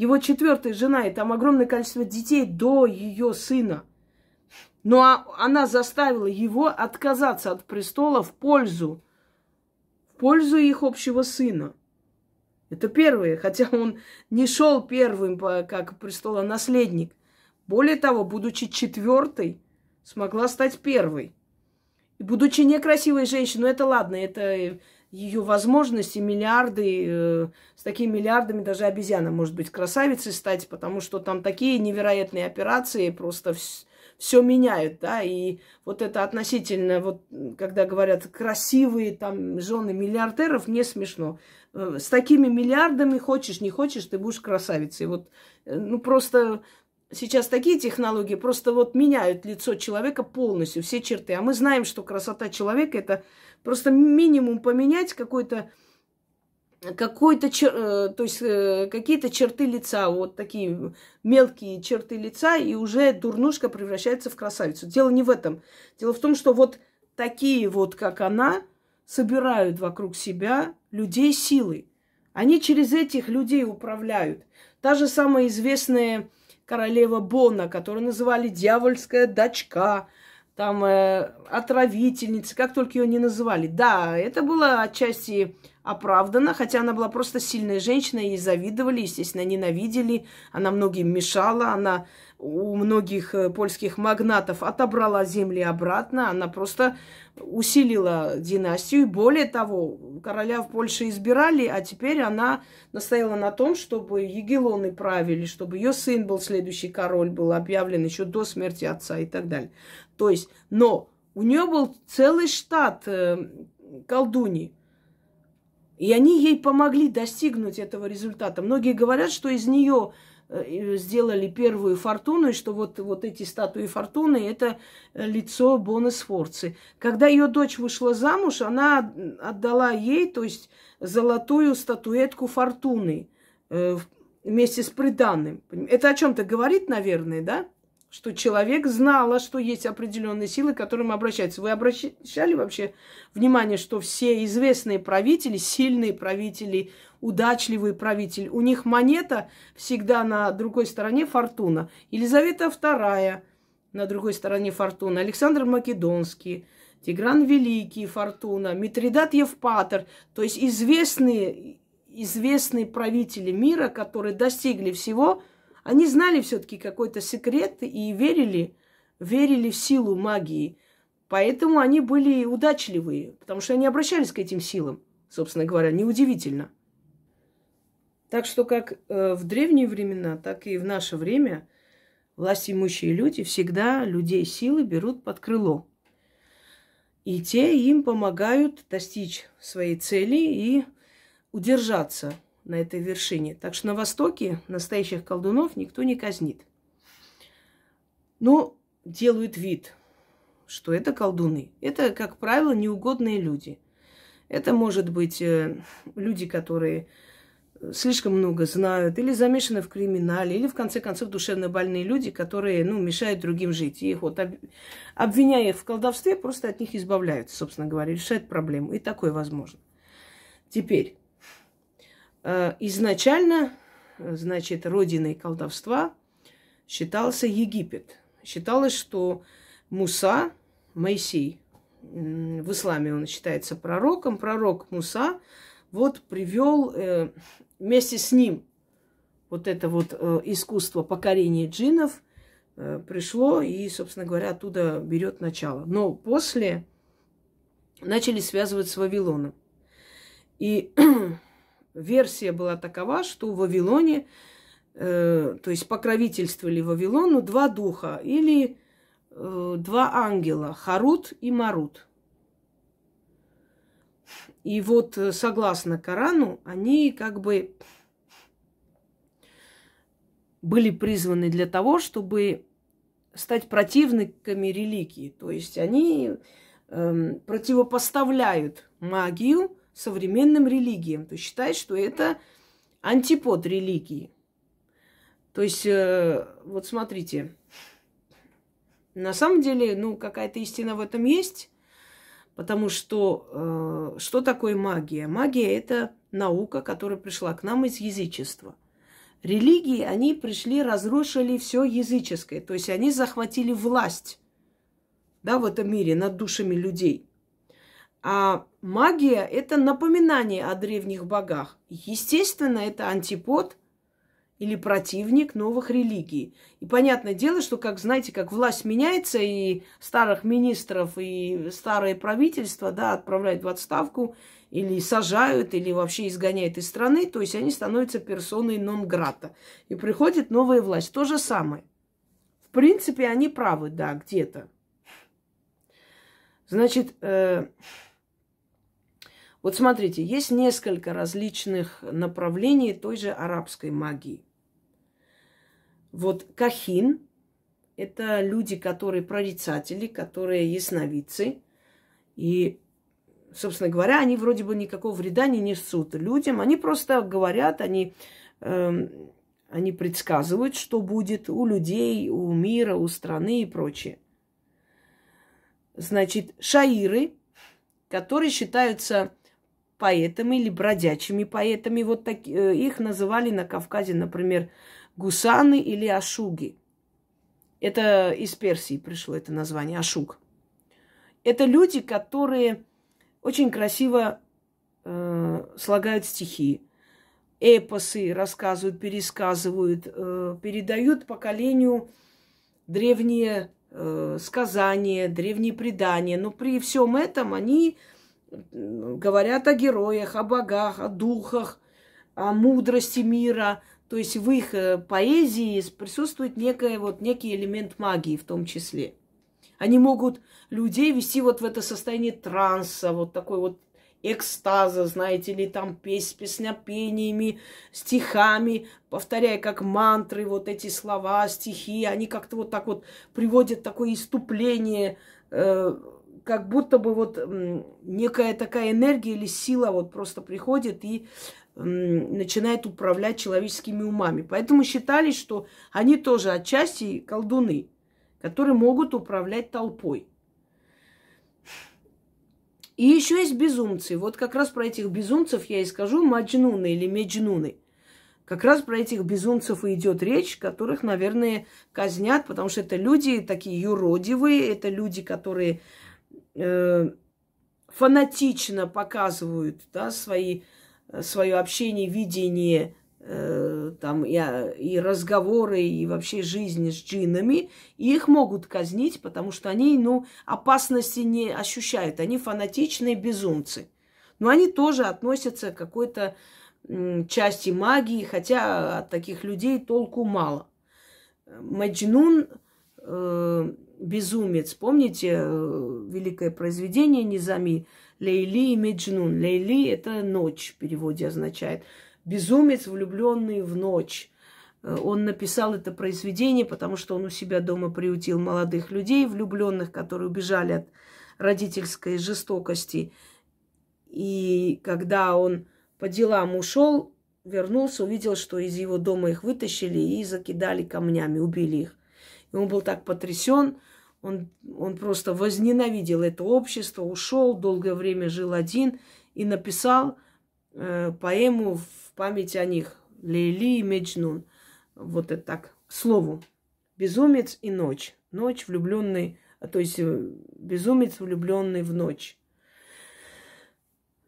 его четвертая жена, и там огромное количество детей до ее сына. Но а, она заставила его отказаться от престола в пользу, в пользу их общего сына. Это первое, хотя он не шел первым как престолонаследник. Более того, будучи четвертой, смогла стать первой. И будучи некрасивой женщиной, ну это ладно, это ее возможности, миллиарды, э, с такими миллиардами даже обезьяна может быть красавицей стать, потому что там такие невероятные операции просто все меняют, да, и вот это относительно, вот когда говорят красивые там жены миллиардеров, не смешно. Э, с такими миллиардами хочешь, не хочешь, ты будешь красавицей. Вот, э, ну просто сейчас такие технологии просто вот меняют лицо человека полностью, все черты. А мы знаем, что красота человека это Просто минимум поменять какой-то какой-то. Э, то есть э, какие-то черты лица, вот такие мелкие черты лица, и уже дурнушка превращается в красавицу. Дело не в этом. Дело в том, что вот такие вот, как она, собирают вокруг себя людей силы. Они через этих людей управляют. Та же самая известная королева Бона, которую называли дьявольская дочка, там э, отравительница, как только ее не называли. Да, это было отчасти оправдано, хотя она была просто сильная женщина, ей завидовали, естественно, ненавидели, она многим мешала, она у многих э, польских магнатов отобрала земли обратно, она просто усилила династию. Более того, короля в Польше избирали, а теперь она настояла на том, чтобы Егелоны правили, чтобы ее сын был следующий король, был объявлен еще до смерти отца и так далее. То есть, но у нее был целый штат э, колдуний. И они ей помогли достигнуть этого результата. Многие говорят, что из нее сделали первую фортуну, и что вот, вот эти статуи фортуны – это лицо Бона Сфорцы. Когда ее дочь вышла замуж, она отдала ей, то есть золотую статуэтку фортуны э, вместе с приданным. Это о чем-то говорит, наверное, да? что человек знала, что есть определенные силы, к которым обращаются. Вы обращали вообще внимание, что все известные правители, сильные правители, удачливые правители, у них монета всегда на другой стороне фортуна. Елизавета II на другой стороне фортуна, Александр Македонский, Тигран Великий, фортуна, Митридат Евпатор, то есть известные, известные правители мира, которые достигли всего – они знали все-таки какой-то секрет и верили, верили в силу магии. Поэтому они были удачливые, потому что они обращались к этим силам, собственно говоря, неудивительно. Так что как э, в древние времена, так и в наше время власть имущие люди всегда людей силы берут под крыло. И те им помогают достичь своей цели и удержаться на этой вершине. Так что на Востоке настоящих колдунов никто не казнит. Но делают вид, что это колдуны. Это, как правило, неугодные люди. Это может быть э, люди, которые слишком много знают, или замешаны в криминале, или, в конце концов, душевно больные люди, которые, ну, мешают другим жить. И их вот, обвиняя их в колдовстве, просто от них избавляются, собственно говоря, решают проблему. И такое возможно. Теперь, Э, изначально, значит, родиной колдовства считался Египет. Считалось, что Муса, Моисей, в исламе он считается пророком, пророк Муса вот привел э, вместе с ним вот это вот э, искусство покорения джинов пришло и, собственно говоря, оттуда берет начало. Но после начали связывать с Вавилоном. И версия была такова, что в Вавилоне, э, то есть покровительствовали Вавилону два духа или э, два ангела, Харут и Марут. И вот э, согласно Корану, они как бы были призваны для того, чтобы стать противниками религии. То есть они эм, противопоставляют магию современным религиям. То есть считают, что это антипод религии. То есть, э, вот смотрите, на самом деле, ну, какая-то истина в этом есть, потому что э, что такое магия? Магия – это наука, которая пришла к нам из язычества. Религии, они пришли, разрушили все языческое, то есть они захватили власть да, в этом мире над душами людей. А магия – это напоминание о древних богах. Естественно, это антипод или противник новых религий. И понятное дело, что, как знаете, как власть меняется, и старых министров, и старое правительство да, отправляют в отставку, или сажают, или вообще изгоняют из страны, то есть они становятся персоной нон-грата. И приходит новая власть. То же самое. В принципе, они правы, да, где-то. Значит, э, вот смотрите, есть несколько различных направлений той же арабской магии. Вот кахин – это люди, которые прорицатели, которые ясновидцы. И, собственно говоря, они вроде бы никакого вреда не несут людям. Они просто говорят, они, э, они предсказывают, что будет у людей, у мира, у страны и прочее. Значит, шаиры, которые считаются поэтами или бродячими поэтами. Вот так, э, их называли на Кавказе, например, гусаны или ашуги. Это из Персии пришло это название, ашуг. Это люди, которые очень красиво э, слагают стихи, эпосы рассказывают, пересказывают, э, передают поколению древние э, сказания, древние предания. Но при всем этом они говорят о героях, о богах, о духах, о мудрости мира, то есть в их э, поэзии присутствует некая, вот, некий элемент магии в том числе. Они могут людей вести вот в это состояние транса, вот такой вот экстаза, знаете ли, там песнь, песнопениями, стихами, повторяя как мантры вот эти слова, стихи, они как-то вот так вот приводят такое иступление, э, как будто бы вот некая такая энергия или сила вот просто приходит и начинает управлять человеческими умами. Поэтому считали, что они тоже отчасти колдуны, которые могут управлять толпой. И еще есть безумцы. Вот как раз про этих безумцев я и скажу, маджнуны или меджнуны. Как раз про этих безумцев и идет речь, которых, наверное, казнят, потому что это люди такие юродивые, это люди, которые э, фанатично показывают да, свои свое общение, видение э, там и, и разговоры, и вообще жизнь с джинами, и их могут казнить, потому что они, ну, опасности не ощущают. Они фанатичные безумцы. Но они тоже относятся к какой-то части магии, хотя от таких людей толку мало. Маджнун э, безумец. Помните э, великое произведение Низами Лейли и Меджнун. Лейли – это ночь в переводе означает. Безумец, влюбленный в ночь. Э, он написал это произведение, потому что он у себя дома приутил молодых людей, влюбленных, которые убежали от родительской жестокости. И когда он по делам ушел, вернулся, увидел, что из его дома их вытащили и закидали камнями, убили их. И он был так потрясен, он, он просто возненавидел это общество, ушел, долгое время жил один и написал э, поэму в память о них. Лейли и Меджнун. Вот это так, к слову. Безумец и ночь. Ночь влюбленный, а то есть э, безумец, влюбленный в ночь.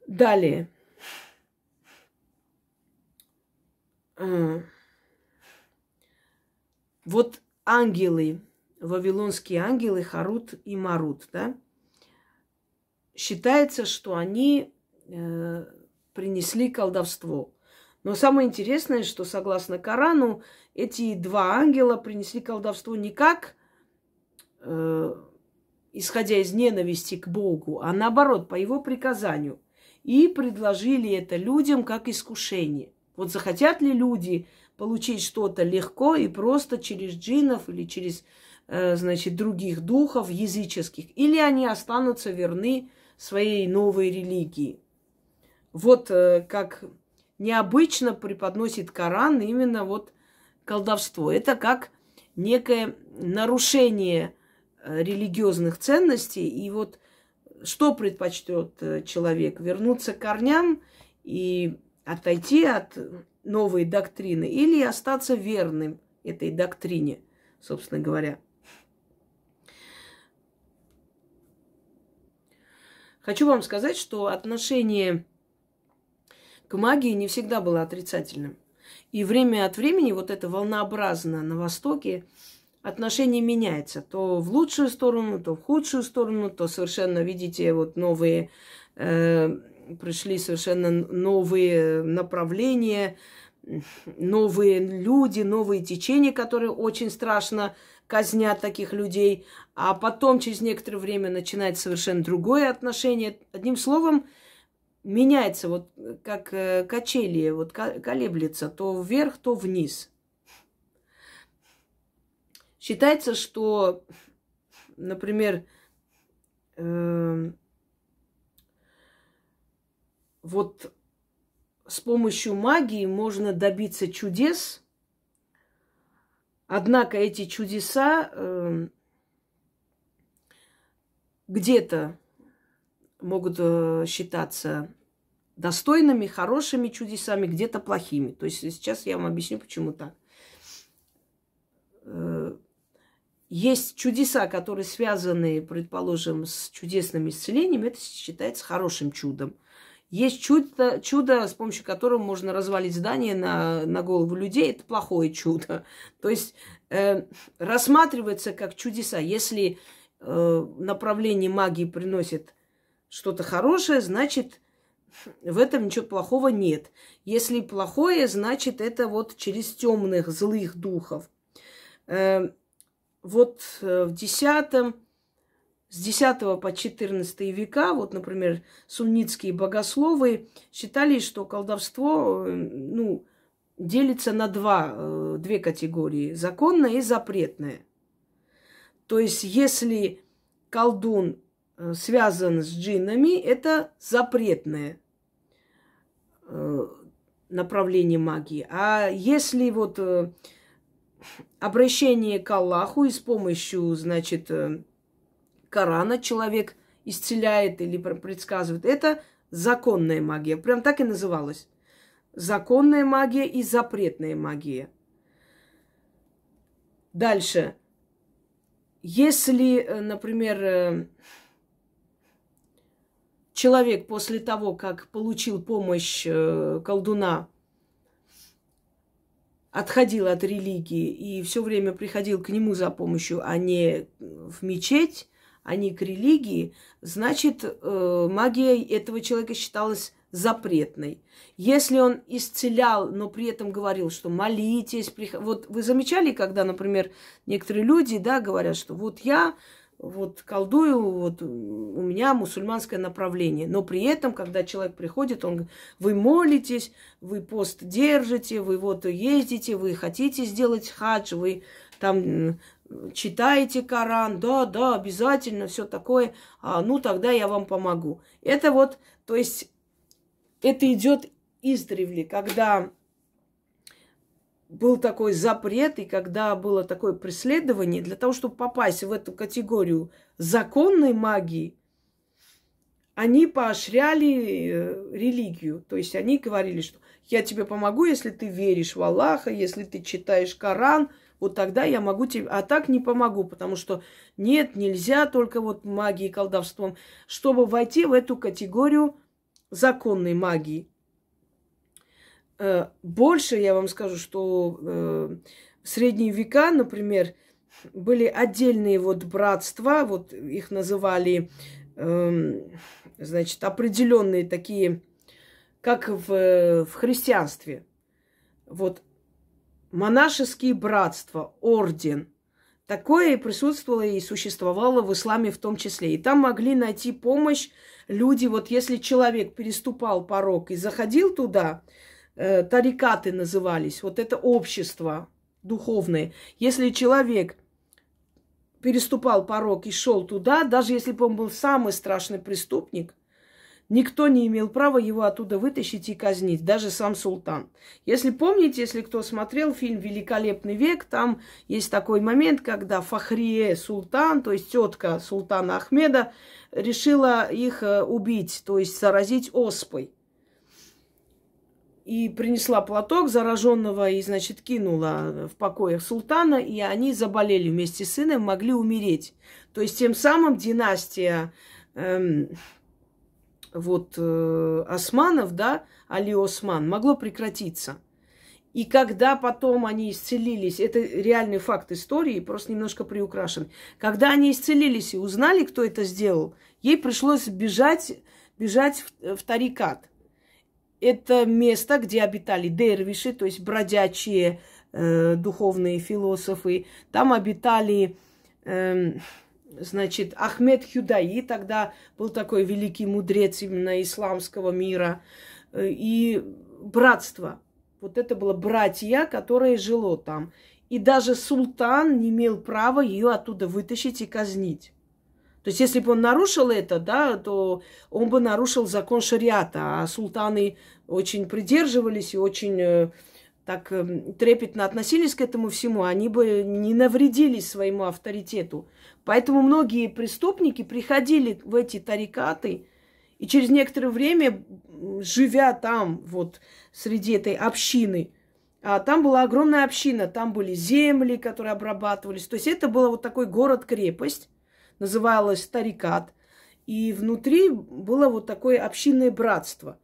Далее. Вот ангелы, вавилонские ангелы Харут и Марут, да, считается, что они э, принесли колдовство. Но самое интересное, что согласно Корану, эти два ангела принесли колдовство не как э, исходя из ненависти к Богу, а наоборот, по его приказанию. и предложили это людям как искушение. Вот захотят ли люди получить что-то легко и просто через джинов или через, значит, других духов языческих, или они останутся верны своей новой религии. Вот э, как необычно преподносит Коран именно вот колдовство. Это как некое нарушение э, религиозных ценностей. И вот что предпочтет э, человек? Вернуться к корням и отойти от новой доктрины или остаться верным этой доктрине, собственно говоря. Хочу вам сказать, что отношение к магии не всегда было отрицательным. И время от времени вот это волнообразно на Востоке отношение меняется. То в лучшую сторону, то в худшую сторону, то совершенно, видите, вот новые, э, пришли совершенно новые направления, новые люди, новые течения, которые очень страшно казнят таких людей, а потом через некоторое время начинает совершенно другое отношение. Одним словом, меняется, вот как э, качели, вот колеблется то вверх, то вниз. Считается, что, например, э, вот с помощью магии можно добиться чудес, однако эти чудеса э, где-то могут э, считаться достойными, хорошими чудесами, где-то плохими. То есть сейчас я вам объясню, почему так. Э, есть чудеса, которые связаны, предположим, с чудесным исцелением, это считается хорошим чудом. Есть чудо, чудо, с помощью которого можно развалить здание на, на голову людей, это плохое чудо. То есть э, рассматривается как чудеса. Если э, направление магии приносит что-то хорошее, значит, в этом ничего плохого нет. Если плохое, значит, это вот через темных, злых духов. Э, вот э, в десятом, с 10 по 14 века, вот, например, суннитские богословы считали, что колдовство, э, ну, делится на два, две категории – законное и запретное. То есть, если колдун Э, связан с джиннами, это запретное э, направление магии. А если вот э, обращение к Аллаху и с помощью, значит, Корана человек исцеляет или предсказывает, это законная магия. Прям так и называлось. Законная магия и запретная магия. Дальше. Если, например, человек после того, как получил помощь э, колдуна, отходил от религии и все время приходил к нему за помощью, а не в мечеть, а не к религии, значит, э, магия этого человека считалась запретной. Если он исцелял, но при этом говорил, что молитесь, прих... вот вы замечали, когда, например, некоторые люди, да, говорят, что вот я вот колдую, вот у меня мусульманское направление. Но при этом, когда человек приходит, он вы молитесь, вы пост держите, вы вот ездите, вы хотите сделать хадж, вы там читаете Коран, да, да, обязательно, все такое, а, ну тогда я вам помогу. Это вот, то есть, это идет издревле, когда был такой запрет, и когда было такое преследование, для того, чтобы попасть в эту категорию законной магии, они поощряли э, религию. То есть они говорили, что я тебе помогу, если ты веришь в Аллаха, если ты читаешь Коран, вот тогда я могу тебе... А так не помогу, потому что нет, нельзя только вот магией колдовством. Чтобы войти в эту категорию законной магии, Э, больше я вам скажу, что э, в средние века, например, были отдельные вот братства, вот их называли, эм, значит, определенные такие, как в, в христианстве. Вот монашеские братства, орден. Такое присутствовало и существовало в исламе в том числе. И там могли найти помощь люди. Вот если человек переступал порог и заходил туда, э, тарикаты назывались, вот это общество духовное. Если человек переступал порог и шел туда, даже если бы он был самый страшный преступник, Никто не имел права его оттуда вытащить и казнить, даже сам султан. Если помните, если кто смотрел фильм «Великолепный век», там есть такой момент, когда Фахрие султан, то есть тетка султана Ахмеда, решила их э, убить, то есть заразить оспой. И принесла платок зараженного и, значит, кинула в покоях султана, и они заболели вместе с сыном, могли умереть. То есть тем самым династия эм, вот э, османов, да, Али Осман, могло прекратиться. И когда потом они исцелились, это реальный факт истории, просто немножко приукрашен. Когда они исцелились и узнали, кто это сделал, ей пришлось бежать, бежать в, в Тарикат. Это место, где обитали дервиши, то есть бродячие э, духовные философы. Там обитали э, значит, Ахмед Хюдаи, тогда был такой великий мудрец именно исламского мира, э, и братство. Вот это было братья, которое жило там. И даже султан не имел права ее оттуда вытащить и казнить. То есть, если бы он нарушил это, да, то он бы нарушил закон шариата, а султаны очень придерживались и очень э, так э, трепетно относились к этому всему, они бы не навредили своему авторитету. Поэтому многие преступники приходили в эти тарикаты, и через некоторое время, живя там, вот среди этой общины, а там была огромная община, там были земли, которые обрабатывались. То есть это был вот такой город-крепость, называлась Тарикат. И внутри было вот такое общинное братство.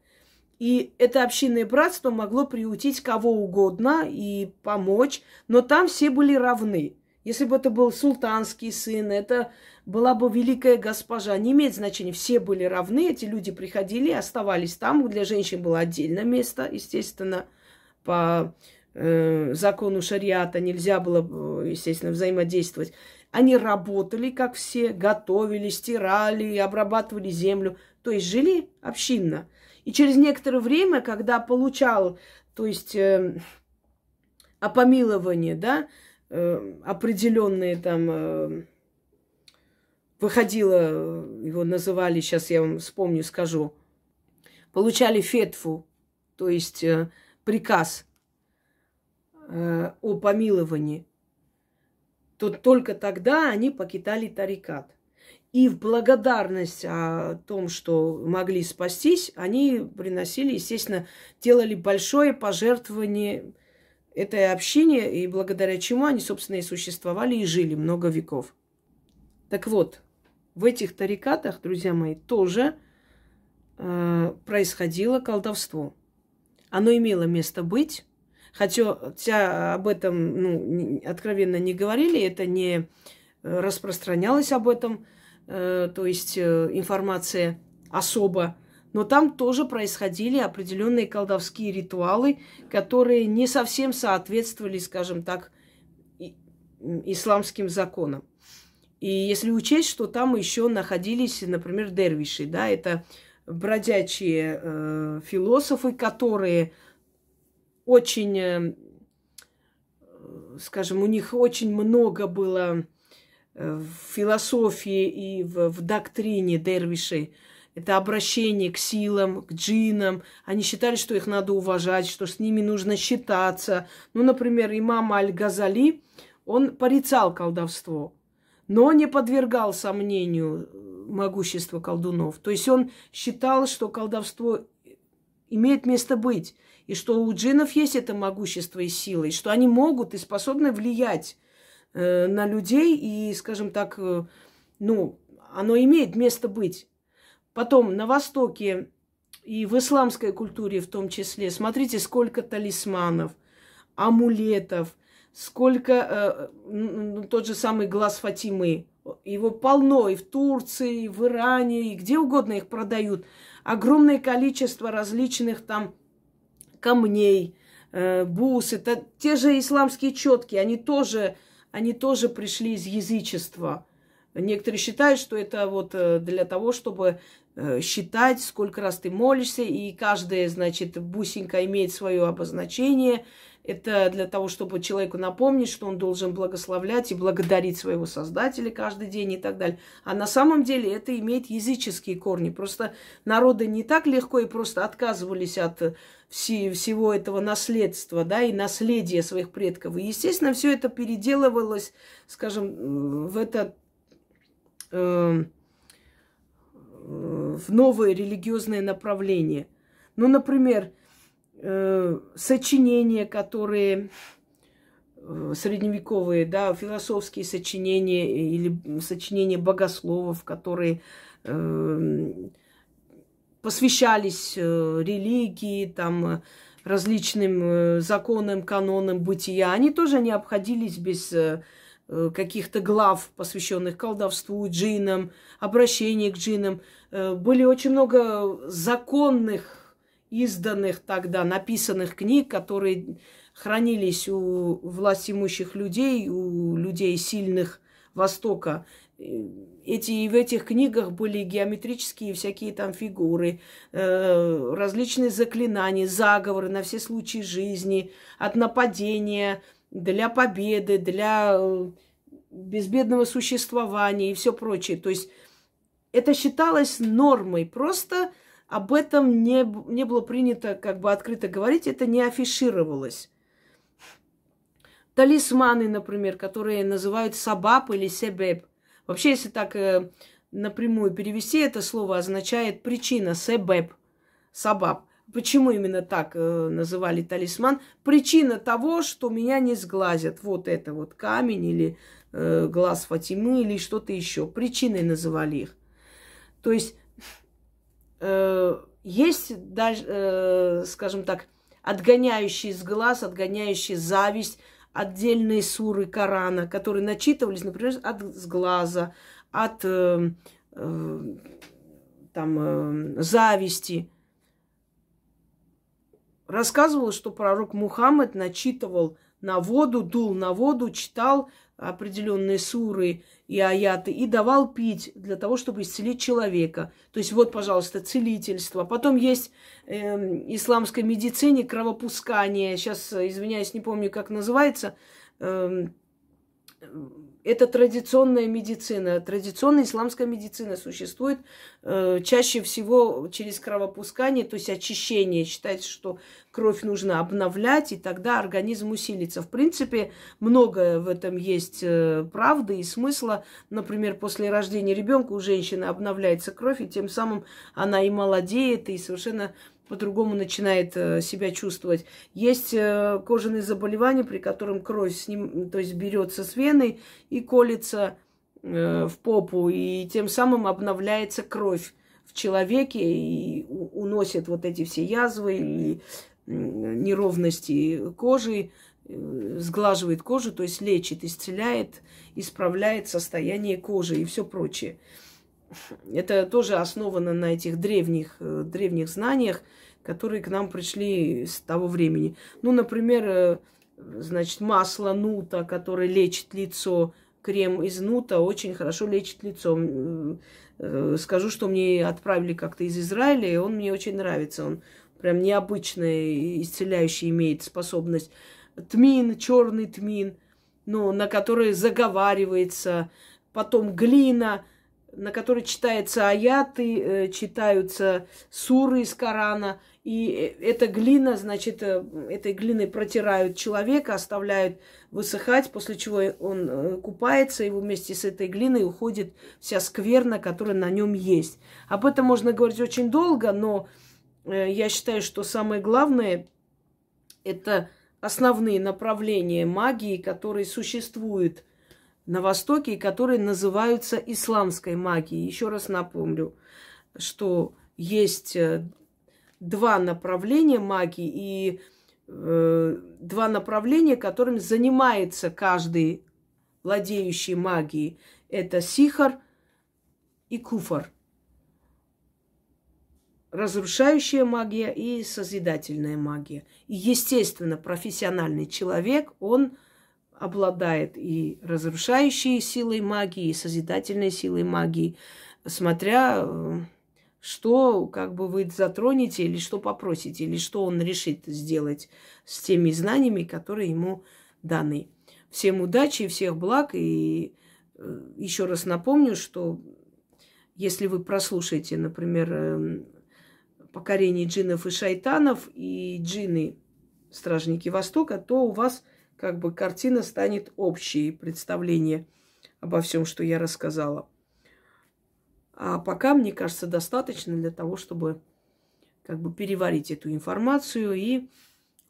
И это общинное братство могло приутить кого угодно и помочь, но там все были равны. Если бы это был султанский сын, это была бы великая госпожа. Не имеет значения. Все были равны. Эти люди приходили, оставались там. Для женщин было отдельное место, естественно, по э, закону шариата нельзя было, естественно, взаимодействовать. Они работали, как все, готовили, стирали, обрабатывали землю. То есть жили общинно. И через некоторое время, когда получал, то есть э, опомилование, да, э, определенные там э, выходило, его называли, сейчас я вам вспомню, скажу, получали фетфу, то есть э, приказ э, о помиловании, то только тогда они покидали тарикат. И в благодарность о том, что могли спастись, они приносили, естественно, делали большое пожертвование этой общине, и благодаря чему они, собственно, и существовали и жили много веков. Так вот, в этих тарикатах, друзья мои, тоже э, происходило колдовство. Оно имело место быть, хотя, об этом ну, откровенно не говорили, это не распространялось об этом, э, то есть э, информация особо но там тоже происходили определенные колдовские ритуалы, которые не совсем соответствовали, скажем так, исламским законам. И если учесть, что там еще находились, например, дервиши, да, это бродячие э, философы, которые очень, э, скажем, у них очень много было э, в философии и в, в доктрине дервишей это обращение к силам, к джинам. Они считали, что их надо уважать, что с ними нужно считаться. Ну, например, имам Аль-Газали, он порицал колдовство, но не подвергал сомнению могущество колдунов. То есть он считал, что колдовство имеет место быть, и что у джинов есть это могущество и сила, и что они могут и способны влиять э, на людей, и, скажем так, э, ну, оно имеет место быть. Потом на Востоке и в исламской культуре в том числе, смотрите, сколько талисманов, амулетов, сколько, э, тот же самый глаз Фатимы, его полно и в Турции, и в Иране, и где угодно их продают. Огромное количество различных там камней, э, бус, это те же исламские четки, они тоже они тоже пришли из язычества. Некоторые считают, что это вот э, для того, чтобы э, считать, сколько раз ты молишься, и каждая, значит, бусинка имеет свое обозначение – это для того, чтобы человеку напомнить, что он должен благословлять и благодарить своего Создателя каждый день и так далее. А на самом деле это имеет языческие корни. Просто народы не так легко и просто отказывались от всего этого наследства, да, и наследия своих предков. И, естественно, все это переделывалось, скажем, в это э, в новое религиозное направление. Ну, например, э, сочинения, которые э, средневековые, да, философские сочинения или сочинения богословов, которые э, посвящались э, религии, там, различным э, законам, канонам бытия, они тоже не обходились без э каких-то глав, посвященных колдовству, джинам, обращению к джинам. Э, были очень много законных изданных тогда, написанных книг, которые хранились у власть имущих людей, у людей сильных Востока. Эти, в этих книгах были геометрические всякие там фигуры, э, различные заклинания, заговоры на все случаи жизни, от нападения, для победы, для э, безбедного существования и все прочее. То есть это считалось нормой. Просто об этом не, не было принято как бы открыто говорить, это не афишировалось. Талисманы, например, которые называют сабаб или себеб. Вообще, если так э, напрямую перевести, это слово означает причина, себеб, сабаб. Почему именно так э, называли талисман? Причина того, что меня не сглазят. Вот это вот камень или э, глаз Фатимы или что-то еще. Причиной называли их. То есть э, есть даже, э, скажем так, отгоняющие с глаз, отгоняющие зависть, отдельные суры Корана, которые начитывались, например, от сглаза, от э, э, там, э, зависти. Рассказывал, что пророк Мухаммед начитывал на воду, дул на воду, читал определенные суры и аяты и давал пить для того, чтобы исцелить человека. То есть вот, пожалуйста, целительство. Потом есть э, исламской медицине кровопускание. Сейчас, извиняюсь, не помню, как называется. Э, это традиционная медицина. Традиционная исламская медицина существует э, чаще всего через кровопускание, то есть очищение. Считается, что кровь нужно обновлять, и тогда организм усилится. В принципе, многое в этом есть э, правды и смысла. Например, после рождения ребенка у женщины обновляется кровь, и тем самым она и молодеет, и совершенно по-другому начинает э, себя чувствовать. Есть э, кожаные заболевания, при котором кровь с ним, то есть берется с вены и колется э, в попу, и тем самым обновляется кровь в человеке и уносит вот эти все язвы и неровности кожи, сглаживает кожу, то есть лечит, исцеляет, исправляет состояние кожи и все прочее. Это тоже основано на этих древних, э, древних знаниях, которые к нам пришли с того времени. Ну, например, э, значит, масло нута, которое лечит лицо, крем из нута очень хорошо лечит лицо. Э, скажу, что мне отправили как-то из Израиля, и он мне очень нравится. Он прям необычный, исцеляющий имеет способность. Тмин, черный тмин, ну, на который заговаривается, потом глина – на которой читаются аяты, э, читаются суры из Корана. И э, эта глина, значит, э, этой глиной протирают человека, оставляют высыхать, после чего он купается, и вместе с этой глиной уходит вся скверна, которая на нем есть. Об этом можно говорить очень долго, но я считаю, что самое главное – это основные направления магии, которые существуют на Востоке, которые называются исламской магией. Еще раз напомню, что есть э, два направления магии и э, два направления, которыми занимается каждый владеющий магией. Это сихар и куфар. Разрушающая магия и созидательная магия. И, естественно, профессиональный человек, он обладает и разрушающей силой магии, и созидательной силой магии, смотря э, что как бы вы затронете или что попросите, или что он решит сделать с теми знаниями, которые ему даны. Всем удачи и всех благ. И э, еще раз напомню, что если вы прослушаете, например, эм, покорение джиннов и шайтанов и джинны Стражники Востока, то у вас как бы картина станет общей, представление обо всем, что я рассказала. А пока, мне кажется, достаточно для того, чтобы как бы переварить эту информацию и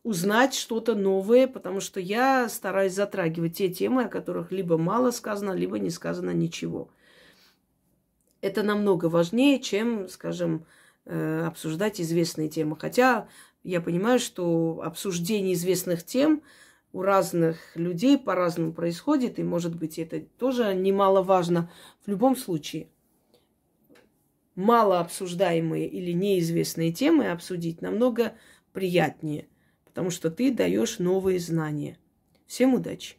узнать что-то новое, потому что я стараюсь затрагивать те темы, о которых либо мало сказано, либо не сказано ничего. Это намного важнее, чем, скажем, э, обсуждать известные темы. Хотя я понимаю, что обсуждение известных тем у разных людей по-разному происходит, и, может быть, это тоже немаловажно. В любом случае, мало обсуждаемые или неизвестные темы обсудить намного приятнее, потому что ты даешь новые знания. Всем удачи!